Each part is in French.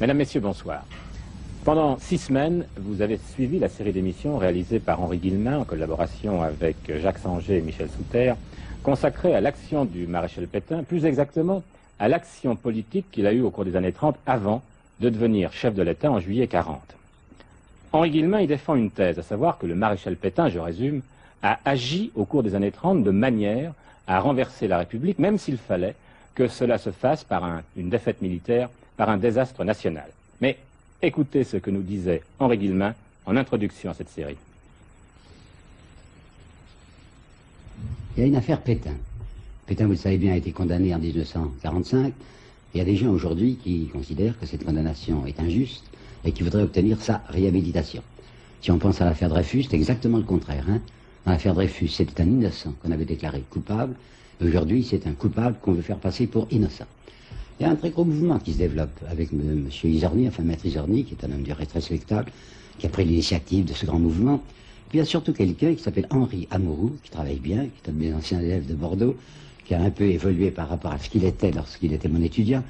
Mesdames, Messieurs, bonsoir. Pendant six semaines, vous avez suivi la série d'émissions réalisées par Henri Guillemin en collaboration avec Jacques Sanger et Michel Souter, consacrée à l'action du maréchal Pétain, plus exactement à l'action politique qu'il a eue au cours des années 30 avant de devenir chef de l'État en juillet 40. Henri Guillemin y défend une thèse, à savoir que le maréchal Pétain, je résume, a agi au cours des années 30 de manière à renverser la République, même s'il fallait que cela se fasse par une défaite militaire, par un désastre national. Mais écoutez ce que nous disait Henri Guillemin en introduction à cette série. Il y a une affaire Pétain. Pétain, vous le savez bien, a été condamné en 1945. Il y a des gens aujourd'hui qui considèrent que cette condamnation est injuste et qui voudraient obtenir sa réhabilitation. Si on pense à l'affaire Dreyfus, c'est exactement le contraire. Hein. Dans l'affaire Dreyfus, c'était un innocent qu'on avait déclaré coupable. Aujourd'hui, c'est un coupable qu'on veut faire passer pour innocent. Il y a un très gros mouvement qui se développe avec M. Isorni, enfin Maître Isorni, qui est un homme du très respectable, qui a pris l'initiative de ce grand mouvement. Puis il y a surtout quelqu'un qui s'appelle Henri Amourou, qui travaille bien, qui est un de mes anciens élèves de Bordeaux, qui a un peu évolué par rapport à ce qu'il était lorsqu'il était mon étudiant,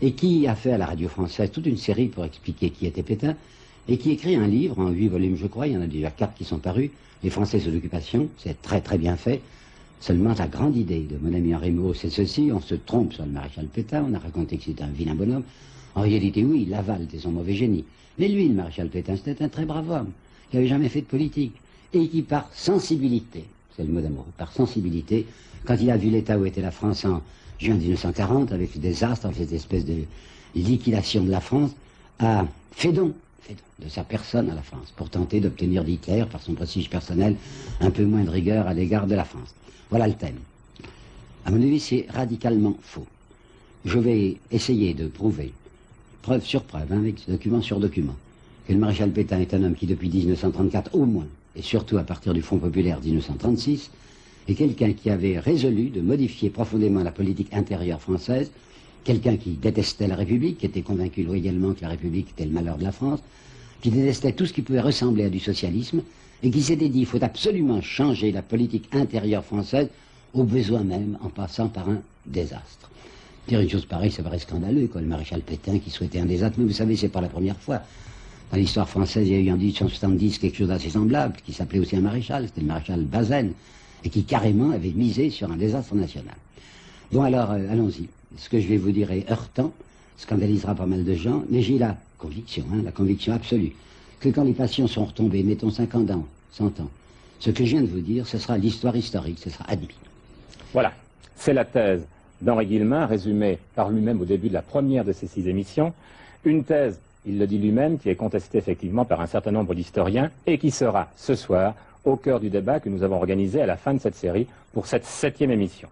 et qui a fait à la radio française toute une série pour expliquer qui était Pétain, et qui écrit un livre en huit volumes, je crois, il y en a déjà quatre qui sont parus, Les Français sous l'occupation, c'est très très bien fait. Seulement, la grande idée de mon ami Henri Moreau, c'est ceci, on se trompe sur le maréchal Pétain, on a raconté que c'était un vilain bonhomme. En réalité, oui, Laval était son mauvais génie. Mais lui, le maréchal Pétain, c'était un très brave homme, qui n'avait jamais fait de politique, et qui, par sensibilité, c'est le mot d'amour, par sensibilité, quand il a vu l'état où était la France en juin 1940, avec le désastre, avec cette espèce de liquidation de la France, a fait don, fait don de sa personne à la France, pour tenter d'obtenir d'Hitler, par son prestige personnel, un peu moins de rigueur à l'égard de la France. Voilà le thème. À mon avis, c'est radicalement faux. Je vais essayer de prouver, preuve sur preuve, avec document sur document, que le maréchal Pétain est un homme qui, depuis 1934 au moins, et surtout à partir du Front populaire 1936, et quelqu'un qui avait résolu de modifier profondément la politique intérieure française, quelqu'un qui détestait la République, qui était convaincu loyalement que la République était le malheur de la France, qui détestait tout ce qui pouvait ressembler à du socialisme, et qui s'était dit il faut absolument changer la politique intérieure française, au besoin même, en passant par un désastre. Dire une chose pareille, ça paraît scandaleux, quoi, le maréchal Pétain qui souhaitait un désastre, mais vous savez, c'est pas la première fois. Dans l'histoire française, il y a eu en 1870 quelque chose d'assez semblable, qui s'appelait aussi un maréchal, c'était le maréchal Bazaine, et qui carrément avait misé sur un désastre national. Bon alors, euh, allons-y. Ce que je vais vous dire est heurtant, scandalisera pas mal de gens, mais j'ai la conviction, hein, la conviction absolue, que quand les passions sont retombées, mettons 50 ans, 100 ans, ce que je viens de vous dire, ce sera l'histoire historique, ce sera admis. Voilà, c'est la thèse d'Henri Guillemin, résumée par lui-même au début de la première de ces six émissions. Une thèse, il le dit lui-même, qui est contestée effectivement par un certain nombre d'historiens et qui sera ce soir au cœur du débat que nous avons organisé à la fin de cette série pour cette septième émission.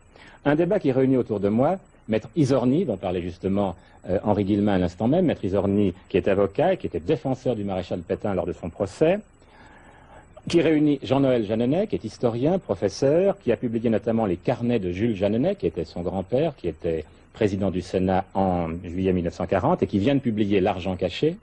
Un débat qui réunit autour de moi Maître Isorni, dont parlait justement euh, Henri Guillemin à l'instant même, Maître Isorni qui est avocat et qui était défenseur du maréchal Pétain lors de son procès, qui réunit Jean-Noël Jeannenet, qui est historien, professeur, qui a publié notamment les carnets de Jules Jeannenet, qui était son grand-père, qui était président du Sénat en juillet 1940 et qui vient de publier L'argent caché,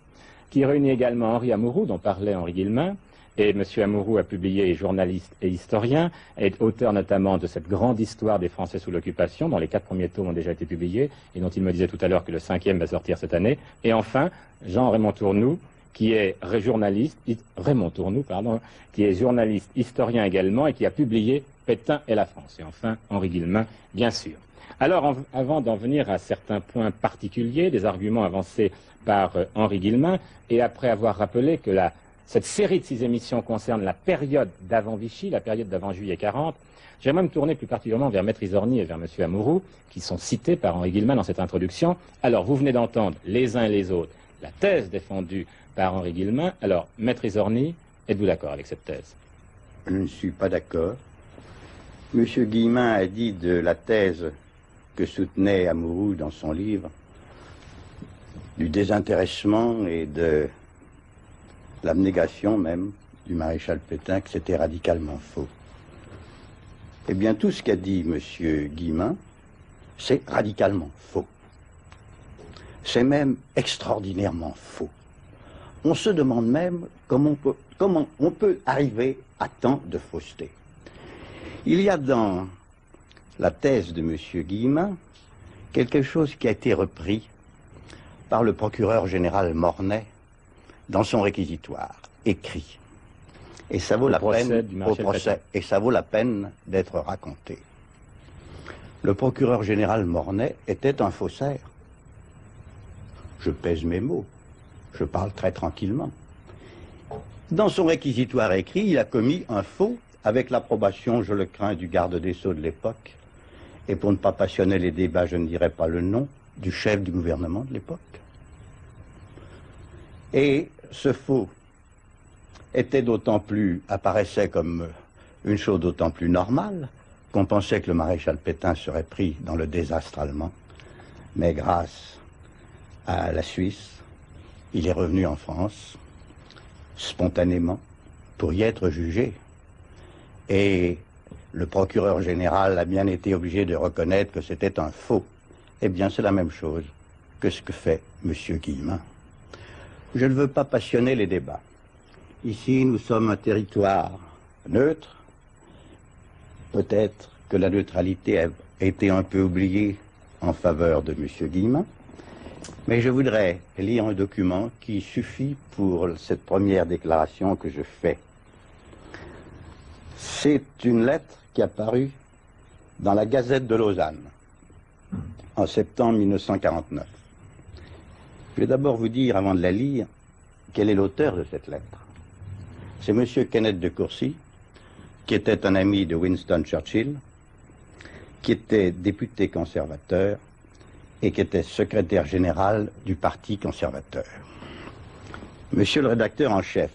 qui réunit également Henri Amourou, dont parlait Henri Guillemin, et M. Amourou a publié, journaliste et historien, est auteur notamment de cette grande histoire des Français sous l'occupation, dont les quatre premiers tomes ont déjà été publiés, et dont il me disait tout à l'heure que le cinquième va sortir cette année. Et enfin, Jean-Raymond Tournou, qui est journaliste, Raymond Tournou, pardon, qui est journaliste, historien également, et qui a publié Pétain et la France. Et enfin, Henri Guillemin, bien sûr. Alors, avant d'en venir à certains points particuliers, des arguments avancés par euh, Henri Guillemin, et après avoir rappelé que la cette série de six émissions concerne la période d'avant Vichy, la période d'avant juillet 40. J'aimerais me tourner plus particulièrement vers Maître Isorni et vers M. Amourou, qui sont cités par Henri Guillemin dans cette introduction. Alors, vous venez d'entendre les uns et les autres la thèse défendue par Henri Guillemin. Alors, Maître Isorni, êtes-vous d'accord avec cette thèse? Je ne suis pas d'accord. M. Guillemin a dit de la thèse que soutenait Amourou dans son livre du désintéressement et de l'abnégation même du maréchal Pétain, que c'était radicalement faux. Eh bien, tout ce qu'a dit M. Guillemin, c'est radicalement faux. C'est même extraordinairement faux. On se demande même comment on peut, arriver à tant de fausseté. Il y a dans la thèse de M. Guillemin quelque chose qui a été repris par le procureur général Mornay dans son réquisitoire, écrit. Et ça vaut Au la procès peine au procès, et ça vaut la peine d'être raconté. Le procureur général Mornay était un faussaire. Je pèse mes mots. Je parle très tranquillement. Dans son réquisitoire écrit, il a commis un faux avec l'approbation, je le crains, du garde des Sceaux de l'époque. Et pour ne pas passionner les débats, je ne dirai pas le nom du chef du gouvernement de l'époque. Et ce faux était d'autant plus, apparaissait comme une chose d'autant plus normale qu'on pensait que le maréchal Pétain serait pris dans le désastre allemand. Mais grâce à la Suisse, il est revenu en France spontanément pour y être jugé. Et le procureur général a bien été obligé de reconnaître que c'était un faux. Eh bien, c'est la même chose que ce que fait M. Guillemin. Je ne veux pas passionner les débats. Ici, nous sommes un territoire neutre. Peut-être que la neutralité a été un peu oubliée en faveur de M. Guillemin. Mais je voudrais lire un document qui suffit pour cette première déclaration que je fais. C'est une lettre qui a paru dans la Gazette de Lausanne en septembre 1949. Je vais d'abord vous dire, avant de la lire, quel est l'auteur de cette lettre. C'est M. Kenneth de Courcy, qui était un ami de Winston Churchill, qui était député conservateur et qui était secrétaire général du Parti conservateur. Monsieur le rédacteur en chef,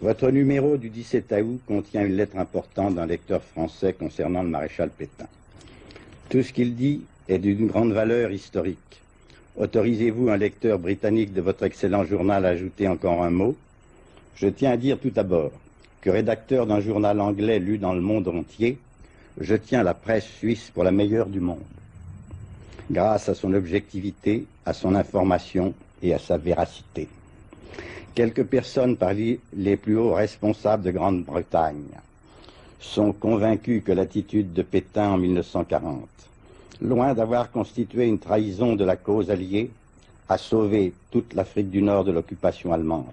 votre numéro du 17 août contient une lettre importante d'un lecteur français concernant le maréchal Pétain. Tout ce qu'il dit est d'une grande valeur historique. Autorisez-vous un lecteur britannique de votre excellent journal à ajouter encore un mot? Je tiens à dire tout d'abord que rédacteur d'un journal anglais lu dans le monde entier, je tiens la presse suisse pour la meilleure du monde grâce à son objectivité, à son information et à sa véracité. Quelques personnes parmi les plus hauts responsables de Grande-Bretagne sont convaincus que l'attitude de Pétain en 1940, loin d'avoir constitué une trahison de la cause alliée, a sauvé toute l'Afrique du Nord de l'occupation allemande,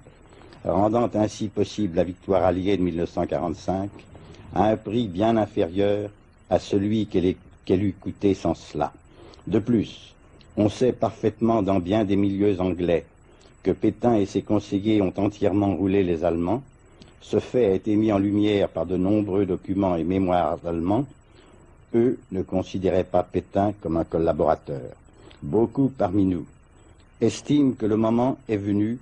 rendant ainsi possible la victoire alliée de 1945 à un prix bien inférieur à celui qu'elle eût coûté sans cela. De plus, on sait parfaitement dans bien des milieux anglais que Pétain et ses conseillers ont entièrement roulé les Allemands. Ce fait a été mis en lumière par de nombreux documents et mémoires allemands. Eux ne considéraient pas Pétain comme un collaborateur. Beaucoup parmi nous estiment que le moment est venu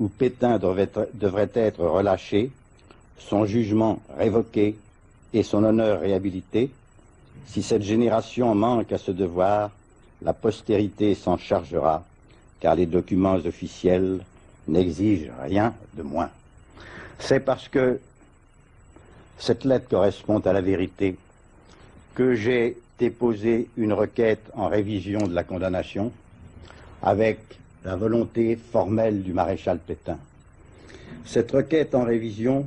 où Pétain devrait être, relâché, son jugement révoqué et son honneur réhabilité. Si cette génération manque à ce devoir, la postérité s'en chargera, car les documents officiels n'exigent rien de moins. C'est parce que cette lettre correspond à la vérité que j'ai déposé une requête en révision de la condamnation avec la volonté formelle du maréchal Pétain. Cette requête en révision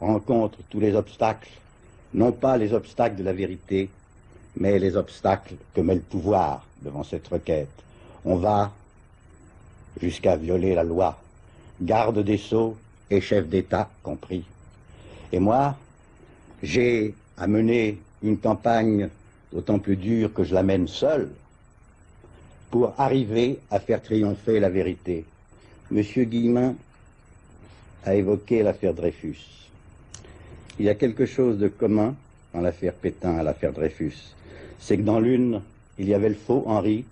rencontre tous les obstacles, non pas les obstacles de la vérité, mais les obstacles que met le pouvoir devant cette requête. On va jusqu'à violer la loi, garde des sceaux et chef d'État compris. Et moi, j'ai à mener une campagne d'autant plus dure que je la mène seul pour arriver à faire triompher la vérité. Monsieur Guillemin a évoqué l'affaire Dreyfus. Il y a quelque chose de commun dans l'affaire Pétain à l'affaire Dreyfus. C'est que dans l'une, il y avait le faux Henri,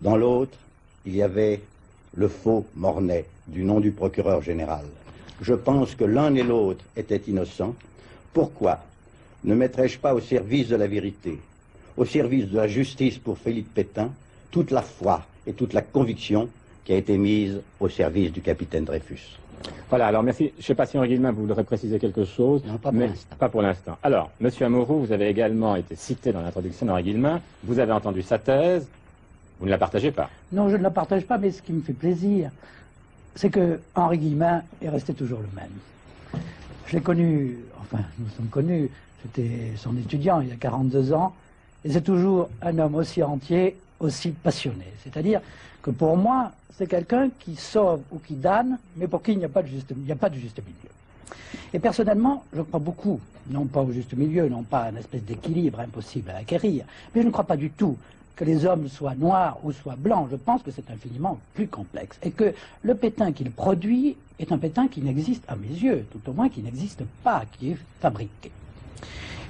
dans l'autre, il y avait le faux Mornay, du nom du procureur général. Je pense que l'un et l'autre étaient innocents. Pourquoi? Ne mettrais-je pas au service de la vérité, au service de la justice pour Philippe Pétain, toute la foi et toute la conviction qui a été mise au service du capitaine Dreyfus Voilà, alors merci. Je ne sais pas si Henri Guillemin, vous voudrez préciser quelque chose. Non, pas pour l'instant. Pas pour l'instant. Alors, Monsieur Amouroux, vous avez également été cité dans l'introduction d'Henri Guillemin. Vous avez entendu sa thèse. Vous ne la partagez pas. Non, je ne la partage pas, mais ce qui me fait plaisir, c'est que Henri Guillemin est resté toujours le même. Je l'ai connu, enfin, nous sommes connus, j'étais son étudiant il y a 42 ans, et c'est toujours un homme aussi entier, aussi passionné. C'est-à-dire que pour moi, c'est quelqu'un qui sauve ou qui damne, mais pour qui il n'y a, pas de juste, a pas de juste milieu. Et personnellement, je crois beaucoup, non pas au juste milieu, non pas à une espèce d'équilibre impossible à acquérir, mais je ne crois pas du tout que les hommes soient noirs ou soient blancs. Je pense que c'est infiniment plus complexe. Et que le pétain qu'il produit est un pétain qui n'existe, à mes yeux, tout au moins qui n'existe pas, qui est fabriqué.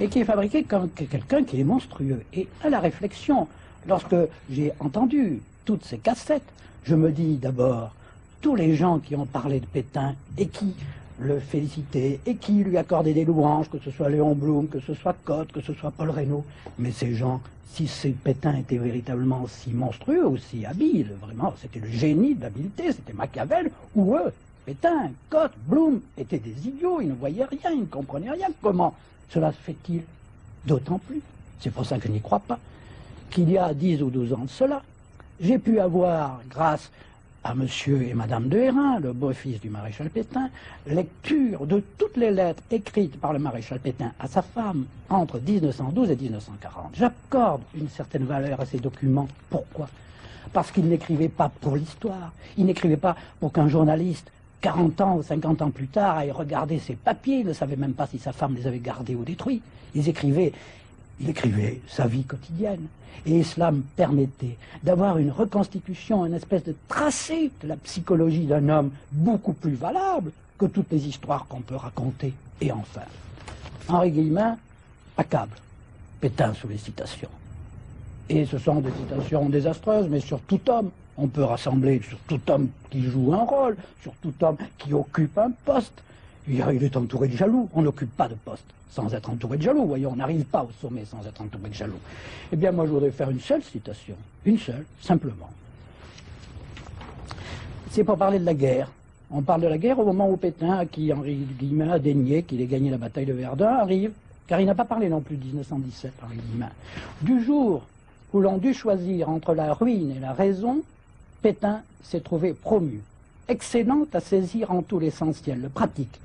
Et qui est fabriqué comme quelqu'un qui est monstrueux. Et à la réflexion, lorsque j'ai entendu toutes ces cassettes, je me dis d'abord, tous les gens qui ont parlé de Pétain et qui le félicitaient et qui lui accordaient des louanges, que ce soit Léon Blum, que ce soit Cotte, que ce soit Paul Reynaud, mais ces gens, si ces Pétain étaient véritablement si monstrueux, aussi habiles, vraiment, c'était le génie de l'habileté, c'était Machiavel, ou eux, Pétain, Cotte, Blum, étaient des idiots, ils ne voyaient rien, ils ne comprenaient rien. Comment cela se fait-il D'autant plus, c'est pour ça que je n'y crois pas, qu'il y a 10 ou 12 ans de cela, j'ai pu avoir, grâce à monsieur et madame de Hérin, le beau-fils du maréchal Pétain, lecture de toutes les lettres écrites par le maréchal Pétain à sa femme entre 1912 et 1940. J'accorde une certaine valeur à ces documents. Pourquoi? Parce qu'il n'écrivait pas pour l'histoire, il n'écrivait pas pour qu'un journaliste 40 ans ou 50 ans plus tard aille regarder ses papiers, il ne savait même pas si sa femme les avait gardés ou détruits. Il écrivait sa vie quotidienne. Et cela me permettait d'avoir une reconstitution, une espèce de tracé de la psychologie d'un homme beaucoup plus valable que toutes les histoires qu'on peut raconter. Et enfin, Henri Guillemin accable Pétain sous les citations. Et ce sont des citations désastreuses, mais sur tout homme. On peut rassembler sur tout homme qui joue un rôle, sur tout homme qui occupe un poste. Il est entouré de jaloux, on n'occupe pas de poste sans être entouré de jaloux. Voyons, on n'arrive pas au sommet sans être entouré de jaloux. Eh bien, moi, je voudrais faire une seule citation, une seule, simplement. C'est pour parler de la guerre. On parle de la guerre au moment où Pétain, qui Henri Guillemin a dénié qu'il ait gagné la bataille de Verdun, arrive, car il n'a pas parlé non plus de 1917, Henri Guillemin. Du jour où l'on dut choisir entre la ruine et la raison, Pétain s'est trouvé promu, excellent à saisir en tout l'essentiel, le pratique.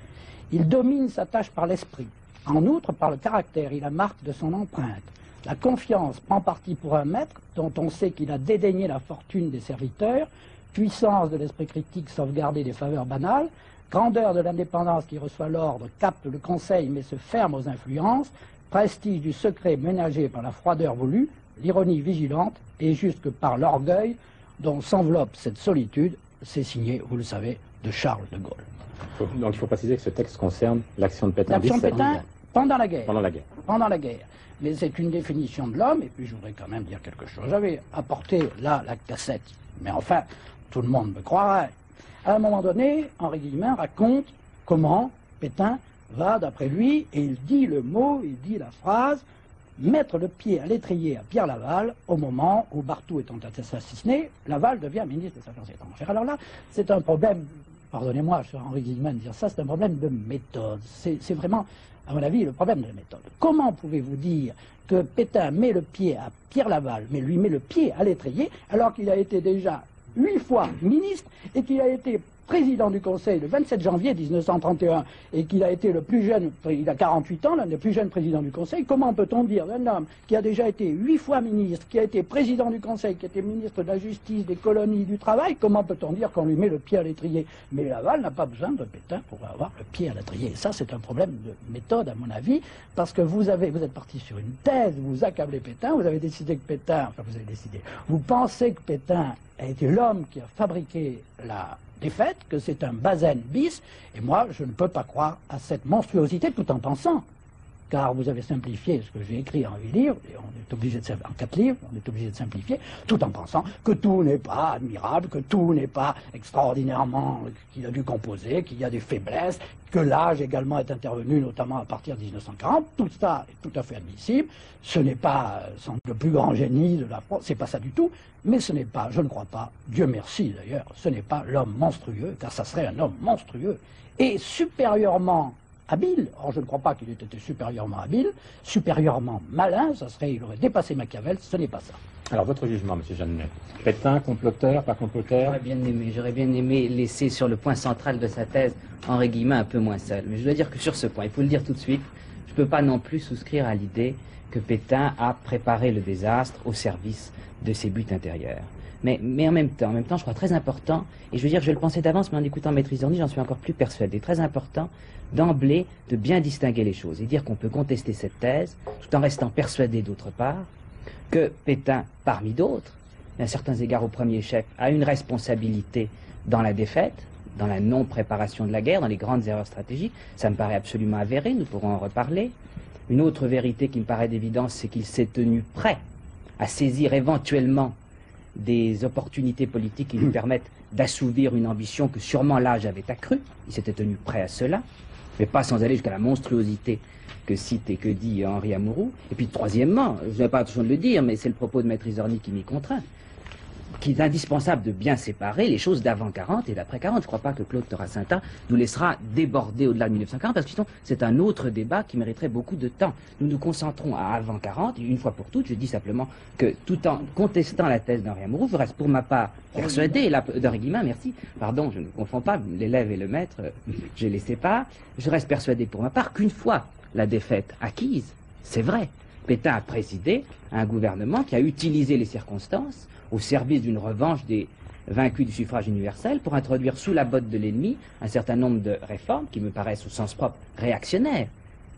Il domine sa tâche par l'esprit, en outre, par le caractère et la marque de son empreinte. La confiance prend parti pour un maître dont on sait qu'il a dédaigné la fortune des serviteurs, puissance de l'esprit critique sauvegardée des faveurs banales, grandeur de l'indépendance qui reçoit l'ordre, capte le conseil mais se ferme aux influences, prestige du secret ménagé par la froideur voulue, l'ironie vigilante et jusque par l'orgueil dont s'enveloppe cette solitude, c'est signé, vous le savez, de Charles de Gaulle. Donc il faut préciser que ce texte concerne l'action de Pétain. L'action de Pétain pendant la guerre. Pendant la guerre. Pendant la guerre. Mais c'est une définition de l'homme, et puis je voudrais quand même dire quelque chose. J'avais apporté là la cassette, mais enfin, tout le monde me croirait. À un moment donné, Henri Guillemin raconte comment Pétain va, d'après lui, et il dit le mot, il dit la phrase, mettre le pied à l'étrier à Pierre Laval au moment où Barthou étant assassiné, Laval devient ministre des Affaires étrangères. Alors là, c'est un problème, pardonnez-moi, sur Henri Guillemin de dire ça, c'est un problème de méthode. C'est vraiment à mon avis, le problème de la méthode. Comment pouvez-vous dire que Pétain met le pied à Pierre Laval, mais lui met le pied à l'étrier, alors qu'il a été déjà huit fois ministre et qu'il a été président du Conseil le 27 janvier 1931 et qu'il a été le plus jeune, il a 48 ans, l'un des plus jeunes présidents du Conseil, comment peut-on dire d'un homme qui a déjà été huit fois ministre, qui a été président du Conseil, qui a été ministre de la Justice, des colonies, du travail, comment peut-on dire qu'on lui met le pied à l'étrier? Mais Laval n'a pas besoin de Pétain pour avoir le pied à l'étrier. Ça, c'est un problème de méthode, à mon avis, parce que vous avez, vous êtes parti sur une thèse, vous accablez Pétain, vous avez décidé que Pétain, enfin vous avez décidé, vous pensez que Pétain a été l'homme qui a fabriqué la défaite, que c'est un bazen bis, et moi, je ne peux pas croire à cette monstruosité tout en pensant car vous avez simplifié ce que j'ai écrit en huit livres, et on est obligé de en quatre livres, on est obligé de simplifier, tout en pensant que tout n'est pas admirable, que tout n'est pas extraordinairement qu'il a dû composer, qu'il y a des faiblesses, que l'âge également est intervenu, notamment à partir de 1940. Tout ça est tout à fait admissible. Ce n'est pas euh, le plus grand génie de la France, c'est pas ça du tout, mais ce n'est pas, je ne crois pas, Dieu merci d'ailleurs, ce n'est pas l'homme monstrueux, car ça serait un homme monstrueux et supérieurement habile. Or, je ne crois pas qu'il ait été supérieurement habile, supérieurement malin, ça serait, il aurait dépassé Machiavel, ce n'est pas ça. Alors, votre jugement, M. Jeannet Pétain, comploteur, pas comploteur J'aurais bien aimé, j'aurais bien aimé laisser sur le point central de sa thèse Henri Guillemin un peu moins seul. Mais je dois dire que sur ce point, il faut le dire tout de suite, je ne peux pas non plus souscrire à l'idée que Pétain a préparé le désastre au service de ses buts intérieurs. Mais, en même temps, je crois très important, et je veux dire, je le pensais d'avance, mais en écoutant Maître Isorni, j'en suis encore plus persuadé, très important d'emblée de bien distinguer les choses et dire qu'on peut contester cette thèse tout en restant persuadé d'autre part que Pétain, parmi d'autres, à certains égards au premier chef, a une responsabilité dans la défaite, dans la non-préparation de la guerre, dans les grandes erreurs stratégiques. Ça me paraît absolument avéré, nous pourrons en reparler. Une autre vérité qui me paraît d'évidence, c'est qu'il s'est tenu prêt à saisir éventuellement des opportunités politiques qui lui permettent d'assouvir une ambition que sûrement l'âge avait accrue. Il s'était tenu prêt à cela, mais pas sans aller jusqu'à la monstruosité que cite et que dit Henri Amouroux. Et puis troisièmement, je n'ai pas l'intention de le dire, mais c'est le propos de Maître Isorni qui m'y contraint, qu'il est indispensable de bien séparer les choses d'avant 40 et d'après 40. Je ne crois pas que Claude Toracinta nous laissera déborder au-delà de 1940, parce que sinon, c'est un autre débat qui mériterait beaucoup de temps. Nous nous concentrons à avant 40, et une fois pour toutes, je dis simplement que tout en contestant la thèse d'Henri Amouroux, je reste pour ma part persuadé, d'Henri Guillemin, merci, pardon, je ne confonds pas l'élève et le maître, je les sépare, je reste persuadé pour ma part qu'une fois la défaite acquise, c'est vrai, Pétain a présidé un gouvernement qui a utilisé les circonstances au service d'une revanche des vaincus du suffrage universel pour introduire sous la botte de l'ennemi un certain nombre de réformes qui me paraissent au sens propre réactionnaires.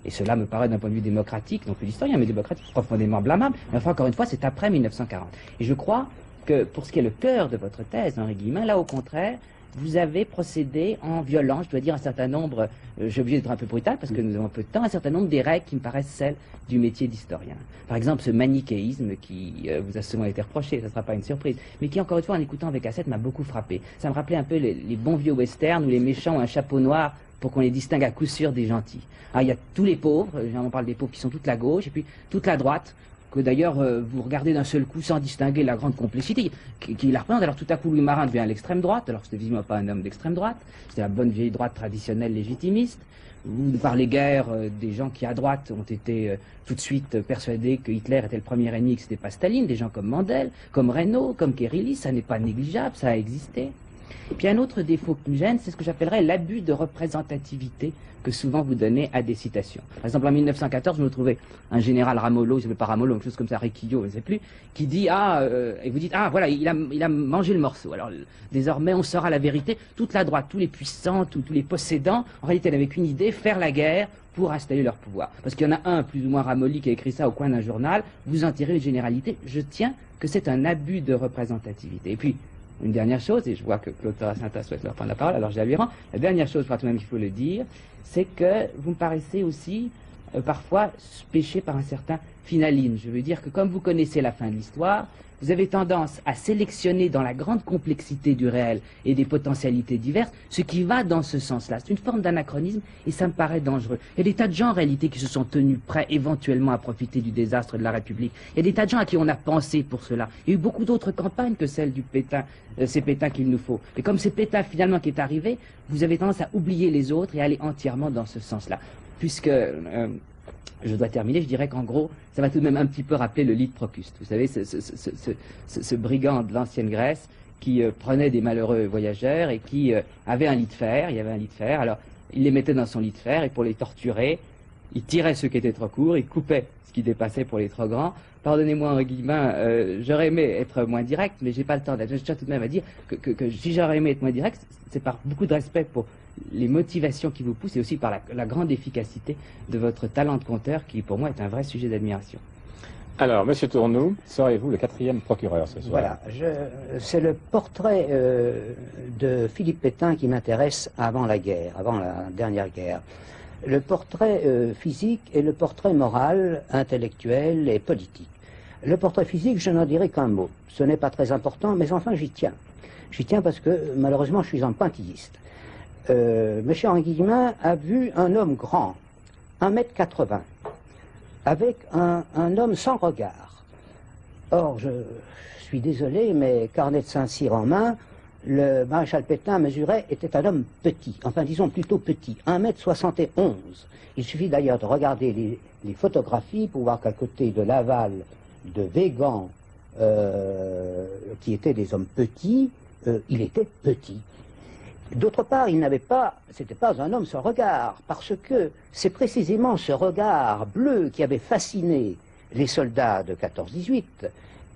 Et cela me paraît d'un point de vue démocratique, non plus d'historien, mais démocratique profondément blâmable. Mais enfin, encore une fois, c'est après 1940. Et je crois que pour ce qui est le cœur de votre thèse, Henri Guillemin, là au contraire, vous avez procédé en violant, je dois dire, un certain nombre, euh, j'ai obligé d'être un peu brutal parce que nous avons peu de temps, un certain nombre des règles qui me paraissent celles du métier d'historien. Par exemple, ce manichéisme qui euh, vous a souvent été reproché, ça ne sera pas une surprise, mais qui, encore une fois, en écoutant avec cassette, m'a beaucoup frappé. Ça me rappelait un peu les, les bons vieux westerns où les méchants ont un chapeau noir pour qu'on les distingue à coup sûr des gentils. Ah, il y a tous les pauvres, on parle des pauvres qui sont toute la gauche, et puis toute la droite, que d'ailleurs euh, vous regardez d'un seul coup sans distinguer la grande complicité qui, la représente. Alors tout à coup Louis Marin devient à l'extrême droite, alors c'était visiblement pas un homme d'extrême droite, c'était la bonne vieille droite traditionnelle légitimiste. Vous ne parlez guère euh, des gens qui à droite ont été euh, tout de suite persuadés que Hitler était le premier ennemi, que c'était pas Staline, des gens comme Mandel, comme Reynaud, comme Kérilly, ça n'est pas négligeable, ça a existé. Et puis un autre défaut qui me gêne, c'est ce que j'appellerais l'abus de représentativité que souvent vous donnez à des citations. Par exemple, en 1914, vous trouvez un général Ramolo, il s'appelle pas Ramolo, quelque chose comme ça, Riquillo, je ne sais plus, qui dit ah euh, et vous dites ah voilà il a, il a mangé le morceau. Alors désormais on saura la vérité. Toute la droite, tous les puissants, tous, tous les possédants, en réalité, n'avaient qu'une idée faire la guerre pour installer leur pouvoir. Parce qu'il y en a un plus ou moins ramolli qui a écrit ça au coin d'un journal. Vous en tirez une généralité. Je tiens que c'est un abus de représentativité. Et puis une dernière chose, et je vois que Claude Tarasanta souhaite leur prendre la parole, alors je la. La dernière chose, tout de même, il faut le dire, c'est que vous me paraissez aussi euh, parfois péché par un certain finaline. Je veux dire que comme vous connaissez la fin de l'histoire, vous avez tendance à sélectionner dans la grande complexité du réel et des potentialités diverses ce qui va dans ce sens-là. C'est une forme d'anachronisme et ça me paraît dangereux. Il y a des tas de gens en réalité qui se sont tenus prêts éventuellement à profiter du désastre de la République. Il y a des tas de gens à qui on a pensé pour cela. Il y a eu beaucoup d'autres campagnes que celle du Pétain, euh, ces Pétins qu'il nous faut. Et comme c'est Pétain finalement qui est arrivé, vous avez tendance à oublier les autres et à aller entièrement dans ce sens-là. Puisque... Euh, je dois terminer, je dirais qu'en gros, ça va tout de même un petit peu rappeler le lit de Procuste. Vous savez, ce, brigand de l'ancienne Grèce qui euh, prenait des malheureux voyageurs et qui euh, avait un lit de fer, il y avait un lit de fer, alors il les mettait dans son lit de fer et pour les torturer, il tirait ceux qui étaient trop courts, il coupait ce qui dépassait pour les trop grands. Pardonnez-moi, Henri Guillemin, euh, j'aurais aimé être moins direct, mais j'ai pas le temps d'être. Je tiens tout de même à dire que, que, que si j'aurais aimé être moins direct, c'est par beaucoup de respect pour les motivations qui vous poussent et aussi par la, la grande efficacité de votre talent de conteur qui, pour moi, est un vrai sujet d'admiration. Alors, Monsieur Tournou, serez-vous le quatrième procureur ce soir? Voilà, c'est le portrait euh, de Philippe Pétain qui m'intéresse avant la guerre, avant la dernière guerre. Le portrait euh, physique et le portrait moral, intellectuel et politique. Le portrait physique, je n'en dirai qu'un mot. Ce n'est pas très important, mais enfin j'y tiens. J'y tiens parce que malheureusement je suis un pointilliste. Euh, Monsieur Henri Guillemin a vu un homme grand, 1m80, avec un, un, homme sans regard. Or, je suis désolé, mais carnet de Saint-Cyr en main, le maréchal Pétain mesurait, était un homme petit, enfin disons plutôt petit, 1m71. Il suffit d'ailleurs de regarder les, photographies pour voir qu'à côté de Laval, de Végan, euh, qui étaient des hommes petits, euh, il était petit. D'autre part, il n'avait pas, c'était pas un homme sans regard, parce que c'est précisément ce regard bleu qui avait fasciné les soldats de 14-18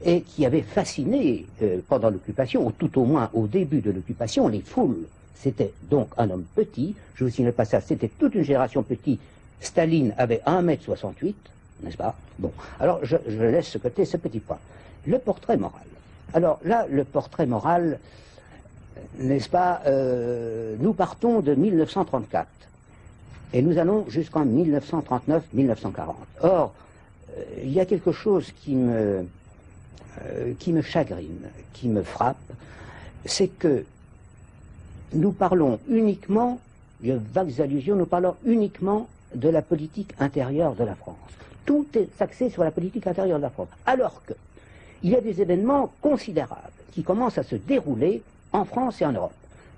et qui avait fasciné euh, pendant l'occupation, ou tout au moins au début de l'occupation, les foules. C'était donc un homme petit, je vous signale pas ça, c'était toute une génération petit. Staline avait 1m68, n'est-ce pas? Bon, alors je, je laisse ce côté, ce petit point. Le portrait moral. Alors là, le portrait moral, n'est-ce pas euh, Nous partons de 1934 et nous allons jusqu'en 1939-1940. Or, euh, il y a quelque chose qui me, euh, qui me chagrine, qui me frappe, c'est que nous parlons uniquement, de vagues allusions, nous parlons uniquement de la politique intérieure de la France. Tout est axé sur la politique intérieure de la France. Alors que il y a des événements considérables qui commencent à se dérouler en France et en Europe.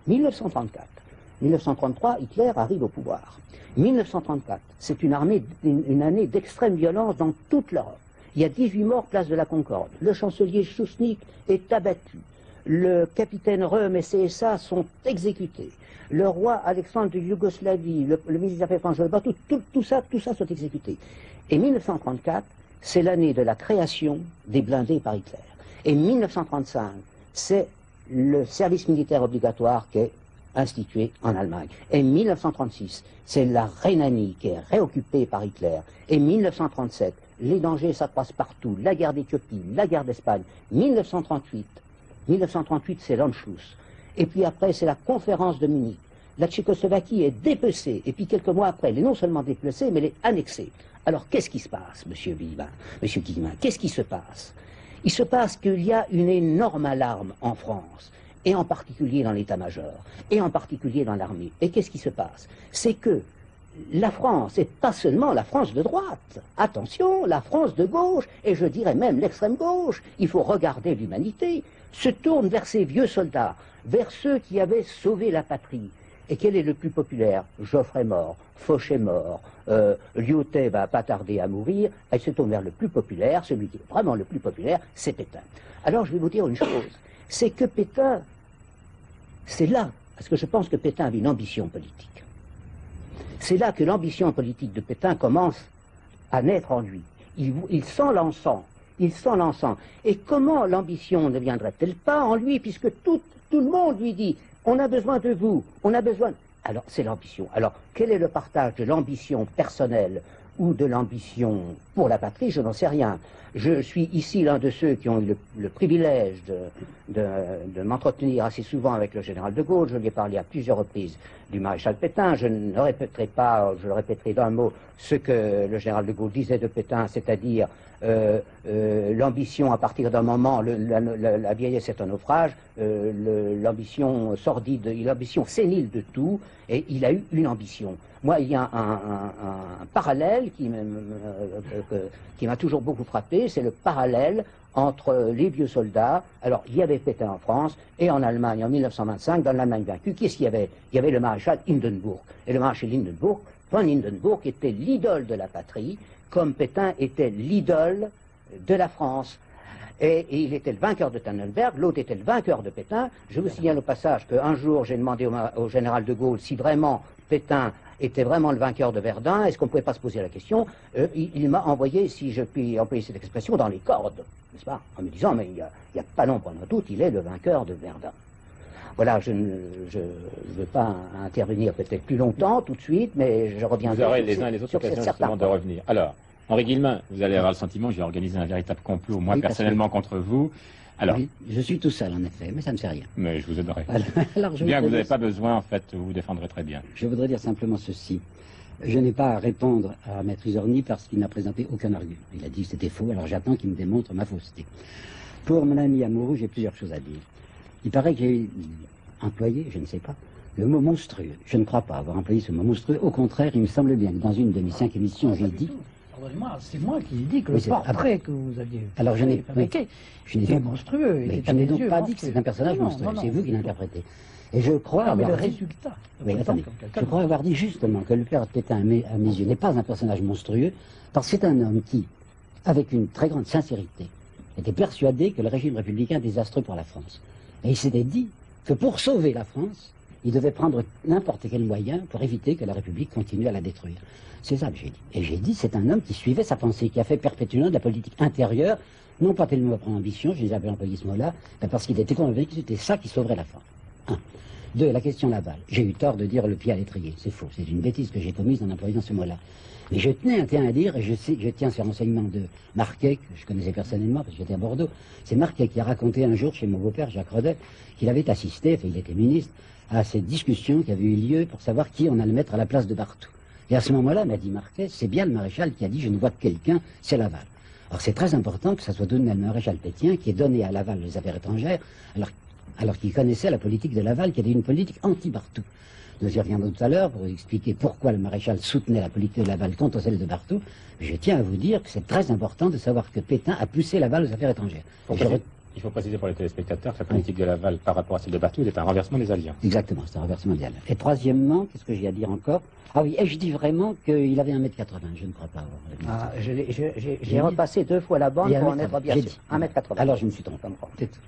1934. 1933, Hitler arrive au pouvoir. 1934, c'est une, une année d'extrême violence dans toute l'Europe. Il y a 18 morts place de la Concorde. Le chancelier Chouchnik est abattu. Le capitaine Röhm et CSA sont exécutés. Le roi Alexandre de Yougoslavie, le, le ministre des Affaires étrangères, tout, tout, tout ça, tout ça sont exécutés. Et 1934, c'est l'année de la création des blindés par Hitler. Et 1935, c'est le service militaire obligatoire qui est institué en Allemagne. Et 1936, c'est la Rhénanie qui est réoccupée par Hitler. Et 1937, les dangers s'accroissent partout. La guerre d'Éthiopie, la guerre d'Espagne. 1938, 1938, c'est l'Anschluss. Et puis après, c'est la conférence de Munich. La Tchécoslovaquie est dépecée. Et puis quelques mois après, elle est non seulement dépecée, mais elle est annexée. Alors qu'est-ce qui se passe, Monsieur Guillemin Monsieur Guillemin, qu'est-ce qui se passe? Il se passe qu'il y a une énorme alarme en France, et en particulier dans l'état-major, et en particulier dans l'armée. Et qu'est-ce qui se passe? C'est que la France, et pas seulement la France de droite, attention, la France de gauche, et je dirais même l'extrême gauche, il faut regarder l'humanité, se tourne vers ces vieux soldats, vers ceux qui avaient sauvé la patrie. Et quel est le plus populaire? Joffre est mort, Foch est mort, euh, Lyotet va pas tarder à mourir, elle se tourne vers le plus populaire, celui qui est vraiment le plus populaire, c'est Pétain. Alors je vais vous dire une chose, c'est que Pétain, c'est là, parce que je pense que Pétain avait une ambition politique. C'est là que l'ambition politique de Pétain commence à naître en lui. Il, sent l'encens, il sent l'encens. Et comment l'ambition ne viendrait-elle pas en lui, puisque tout le monde lui dit, on a besoin de vous, on a besoin... Alors, c'est l'ambition. Alors, quel est le partage de l'ambition personnelle ou de l'ambition pour la patrie Je n'en sais rien. Je suis ici l'un de ceux qui ont eu le, privilège de, de, de m'entretenir assez souvent avec le général de Gaulle. Je lui ai parlé à plusieurs reprises du maréchal Pétain. Je ne répéterai pas, je le répéterai d'un mot, ce que le général de Gaulle disait de Pétain, c'est-à-dire euh, euh, l'ambition à partir d'un moment, la, vieillesse est un naufrage, euh, l'ambition sordide, l'ambition sénile de tout, et il a eu une ambition. Moi, il y a un, un, un parallèle qui m'a toujours beaucoup frappé, c'est le parallèle entre les vieux soldats. Alors, il y avait Pétain en France et en Allemagne en 1925, dans l'Allemagne vaincue. Qu'est-ce qu'il y avait? Il y avait le maréchal Hindenburg. Et le maréchal Hindenburg, von Hindenburg était l'idole de la patrie, comme Pétain était l'idole de la France. Et, il était le vainqueur de Tannenberg, l'autre était le vainqueur de Pétain. Je vous signale au passage qu'un jour, j'ai demandé au, général de Gaulle si vraiment Pétain était vraiment le vainqueur de Verdun, est-ce qu'on ne pouvait pas se poser la question? Euh, Il, m'a envoyé, si je puis employer cette expression, dans les cordes, n'est-ce pas? En me disant, mais il n'y a, pas nombre d'un doute, il est le vainqueur de Verdun. Voilà, je ne je, veux pas intervenir peut-être plus longtemps tout de suite, mais je reviendrai Vous aurez les uns et les autres occasions justement de revenir. Alors, Henri Guillemin, vous allez avoir le sentiment que j'ai organisé un véritable complot, moi Oui, personnellement contre vous. Alors, Oui, je suis tout seul, en effet, mais ça ne fait rien. mais je vous aiderai. Alors, je Bien que vous n'avez pas besoin, en fait, vous vous défendrez très bien. Je voudrais dire simplement ceci. Je n'ai pas à répondre à Maître Isorni parce qu'il n'a présenté aucun argument. Il a dit que c'était faux, alors j'attends qu'il me démontre ma fausseté. Pour mon ami amoureux, j'ai plusieurs choses à dire. Il paraît que j'ai employé, je ne sais pas, le mot monstrueux. Je ne crois pas avoir employé ce mot monstrueux. Au contraire, il me semble bien que dans une de mes cinq émissions, j'ai dit c'est moi qui ai dit que Oui, le c'est- portrait que vous aviez Alors, je n'ai- n'ai était monstrueux. Mais était je n'ai donc pas dit que c'est un personnage Non, monstrueux. C'est vous qui l'interprétez. Et je crois mais le avoir dit- résultat. Oui, présente attendez. comme quelqu'un Je crois avoir dit justement que le père Pétain, à mes, à mes yeux, n'est pas un personnage monstrueux, parce que c'est un homme qui, avec une très grande sincérité, était persuadé que le régime républicain est désastreux pour la France. Et il s'était dit que pour sauver la France, il devait prendre n'importe quel moyen pour éviter que la République continue à la détruire. C'est ça que j'ai dit. Et j'ai dit, c'est un homme qui suivait sa pensée, qui a fait perpétuellement de la politique intérieure, non pas tellement par ambition, je les avais employé ce mot-là, mais parce qu'il était convaincu que c'était ça qui sauverait la France. Un. Deux, la question Laval. J'ai eu tort de dire le pied à l'étrier. C'est faux. C'est une bêtise que j'ai commise en employant ce mot-là. Mais je tenais à, tiens à dire, et je, je tiens ces renseignements de Marquet, que je connaissais personnellement parce que j'étais à Bordeaux. C'est Marquet qui a raconté un jour chez mon beau-père, Jacques Rodet, qu'il avait assisté, enfin il était ministre, à cette discussion qui avait eu lieu pour savoir qui on allait mettre à la place de Bartou. Et à ce moment-là, m'a dit Marquet, c'est bien le maréchal qui a dit je ne vois que quelqu'un, c'est Laval. Alors c'est très important que ça soit donné à le maréchal Pétien, qui est donné à Laval les affaires étrangères, alors alors qu'il connaissait la politique de Laval, qui était une politique anti-Bartou. Nous y reviendrons tout à l'heure pour expliquer pourquoi le maréchal soutenait la politique de Laval contre celle de Bartou. Je tiens à vous dire que c'est très important de savoir que Pétain a poussé Laval aux affaires étrangères. Il faut préciser pour les téléspectateurs que la politique de Laval par rapport à celle de Bartou est un renversement des alliances. Exactement, c'est un renversement mondial. Et troisièmement, qu'est-ce que j'ai à dire encore? Ah oui, et je dis vraiment qu'il avait 1m80, je ne crois pas avoir. Ah, je l'ai- je- j'ai repassé deux fois la bande pour en 1m80, être bien sûr. dit. 1m80. Alors je me suis trompé. C'est tout.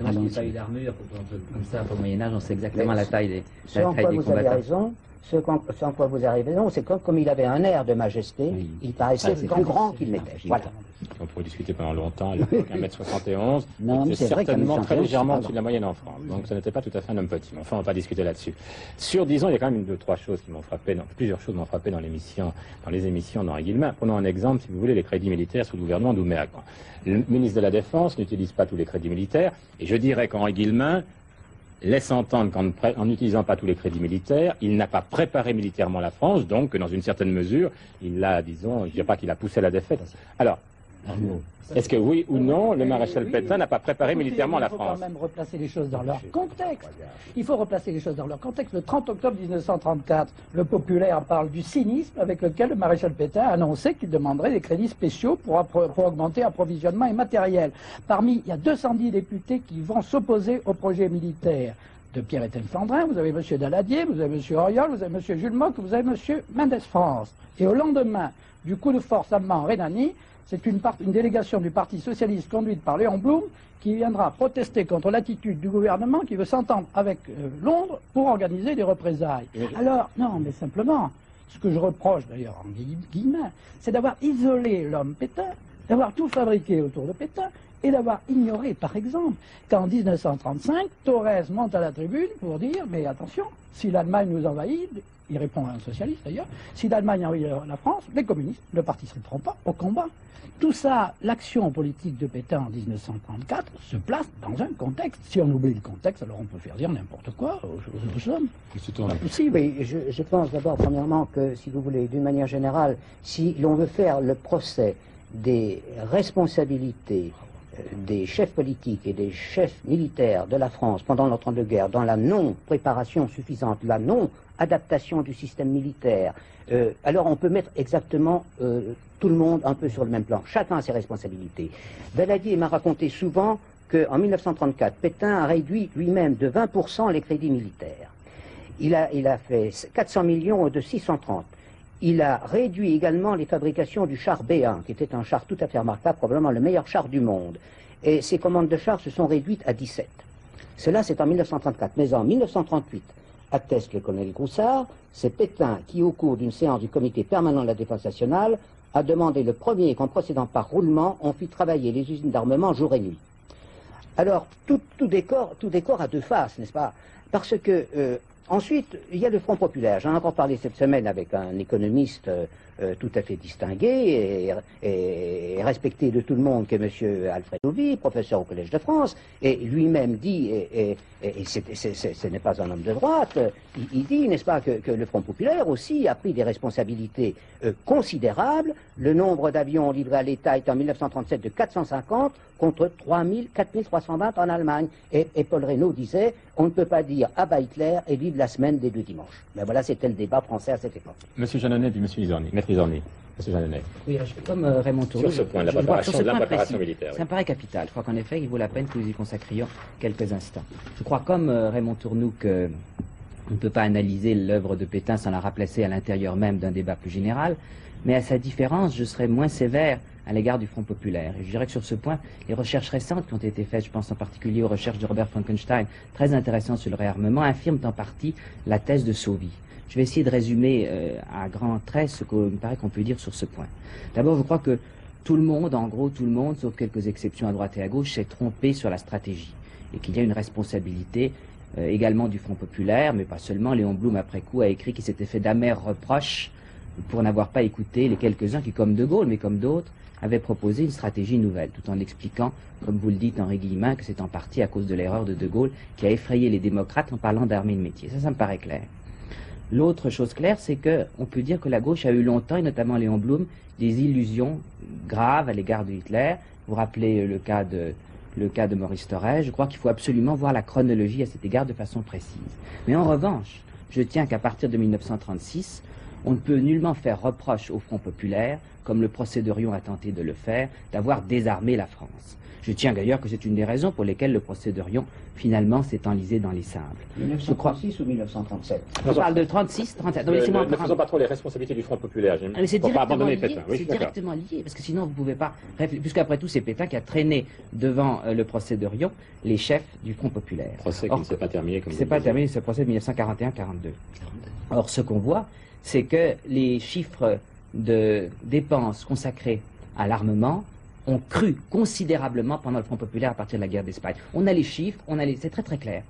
N'y ait Allons-y. pas eu d'armure, pour- pour- comme ça, au Moyen-Âge, on sait exactement Mais la taille des, la taille vous avez combattants. raison, ce, en quoi vous avez raison, c'est comme, comme il avait un air de majesté, Oui. il paraissait Ah, grand c'est qu'il n'était. Voilà. On pourrait discuter pendant longtemps. Il avait 1m71. Non, mais C'est certainement très 71, légèrement au-dessus de la moyenne en France. Donc ce n'était pas tout à fait un homme petit. Mais enfin, on va pas discuter là-dessus. Sur, disons, il y a quand même une, deux, trois choses qui m'ont frappé, dans, plusieurs choses m'ont frappé dans l'émission, dans les émissions d'Henri Guillemin. Prenons un exemple, si vous voulez, les crédits militaires sous le gouvernement d'Ouméa. Le ministre de la Défense n'utilise pas tous les crédits militaires. Et je dirais qu'Henri Guillemin laisse entendre qu'en n'utilisant pas tous les crédits militaires, il n'a pas préparé militairement la France, donc dans une certaine mesure, il l'a, disons, je ne dirais pas qu'il a poussé à la défaite. Alors, est-ce que oui ou non, le maréchal. Pétain n'a pas préparé Écoutez, militairement la Il faut France quand même replacer les choses dans leur contexte. Il faut replacer les choses dans leur contexte. Le 30 octobre 1934, le populaire parle du cynisme avec lequel le maréchal Pétain a annoncé qu'il demanderait des crédits spéciaux pour, pour augmenter approvisionnement et matériel. Parmi, il y a 210 députés qui vont s'opposer au projet militaire de Pierre-Étienne Flandrin, vous avez M. Daladier, vous avez M. Auriol, vous avez M. Jules Mock, vous avez M. Mendes France. Et au lendemain du coup de force allemand en Rhénanie, c'est une, délégation du Parti socialiste conduite par Léon Blum qui viendra protester contre l'attitude du gouvernement qui veut s'entendre avec euh, Londres pour organiser des représailles. Alors, non, mais simplement, ce que je reproche d'ailleurs en gui- guillemets, c'est d'avoir isolé l'homme Pétain, d'avoir tout fabriqué autour de Pétain et d'avoir ignoré, par exemple, qu'en 1935, Torres monte à la tribune pour dire, mais attention, si l'Allemagne nous envahit, il répond à un socialiste d'ailleurs, si l'Allemagne envahit la France, les communistes, le parti ne se prend pas au combat. Tout ça, l'action politique de Pétain en 1934 se place dans un contexte. Si on oublie le contexte, alors on peut faire dire n'importe quoi aux, aux- hommes. Monsieur Tourné. Pas possible. Oui, je, je pense d'abord, premièrement, que si vous voulez, d'une manière générale, si l'on veut faire le procès des responsabilités des chefs politiques et des chefs militaires de la France pendant l'entre-deux guerres dans la non-préparation suffisante, la non-adaptation du système militaire, euh, alors on peut mettre exactement euh, tout le monde un peu sur le même plan. Chacun a ses responsabilités. Daladier m'a raconté souvent qu'en 1934, Pétain a réduit lui-même de 20% les crédits militaires. Il a, il a fait 400 millions de 630. Il a réduit également les fabrications du char B1, qui était un char tout à fait remarquable, probablement le meilleur char du monde. Et ses commandes de chars se sont réduites à 17. Cela, c'est en 1934. Mais en 1938, atteste le colonel Groussard, c'est Pétain qui, au cours d'une séance du comité permanent de la défense nationale, a demandé le premier qu'en procédant par roulement, on fit travailler les usines d'armement jour et nuit. Alors, tout, décor a deux faces, n'est-ce pas? Parce que, euh, ensuite, il y a le Front populaire. J'en ai encore parlé cette semaine avec un économiste euh, tout à fait distingué et, et- et respecté de tout le monde, qui est M. Alfred Ovi, professeur au Collège de France, et lui-même dit, et, et- et ce n'est pas un homme de droite, il, dit, n'est-ce pas, que, que le Front populaire aussi a pris des responsabilités euh, considérables. Le nombre d'avions livrés à l'État est en 1937 de 450 contre 3000, 4320 en Allemagne. Et, et Paul Reynaud disait, on ne peut pas dire à Hitler et vive la semaine des deux dimanches. Mais voilà, c'était le débat français à cette époque. Monsieur Jeannonnet puis Monsieur. Monsieur Jeannonnet. Oui, je- comme euh, Raymond Tourneau. Sur ce je- point, la je- crois la préparation précis, militaire, oui. Ça me paraît capital. Je crois qu'en effet, il vaut la peine que nous y consacrions quelques instants. Je crois, comme euh, Raymond Tournou, que on ne peut pas analyser l'œuvre de Pétain sans la replacer à l'intérieur même d'un débat plus général, mais à sa différence, je serais moins sévère à l'égard du Front populaire. Et je dirais que sur ce point, les recherches récentes qui ont été faites, je pense en particulier aux recherches de Robert Frankenstein, très intéressantes sur le réarmement, affirment en partie la thèse de Sauvy. Je vais essayer de résumer euh, à grands traits ce qu'il me paraît qu'on peut dire sur ce point. D'abord, je crois que tout le monde, en gros tout le monde, sauf quelques exceptions à droite et à gauche, s'est trompé sur la stratégie et qu'il y a une responsabilité euh, également du Front populaire, mais pas seulement. Léon Blum, après coup, a écrit qu'il s'était fait d'amers reproches pour n'avoir pas écouté les quelques-uns qui, comme De Gaulle, mais comme d'autres, avaient proposé une stratégie nouvelle, tout en expliquant, comme vous le dites, Henri Guillemin, que c'est en partie à cause de l'erreur de De Gaulle qui a effrayé les démocrates en parlant d'armée de métier. Ça, ça me paraît clair. L'autre chose claire, c'est que on peut dire que la gauche a eu longtemps, et notamment Léon Blum, des illusions graves à l'égard de Hitler. Vous rappelez le cas de le cas de Maurice Thorez. Je crois qu'il faut absolument voir la chronologie à cet égard de façon précise. Mais en revanche, je tiens qu'à partir de 1936, on ne peut nullement faire reproche au Front populaire, comme le procès de Rion a tenté de le faire, d'avoir désarmé la France. Je tiens d'ailleurs que c'est une des raisons pour lesquelles le procès de Rion, finalement, s'est enlisé dans les simples. 1936 ou 1937 Je parle de 36, 37. Non, Ne, ne faisons pas trop les responsabilités du Front populaire. Ah, mais c'est pas directement, abandonner lié, Pétain. Oui, directement lié, parce que sinon vous ne pouvez pas puisqu'après tout c'est Pétain qui a traîné devant euh, le procès de Rion les chefs du Front populaire. Procès qui Or, ne s'est pas terminé comme qui vous s'est le pas terminé ce procès de 1941-42. Or, ce qu'on voit, c'est que les chiffres de dépenses consacrées à l'armement ont cru considérablement pendant le Front populaire à partir de la guerre d'Espagne. On a les chiffres, on a les... c'est très très clair.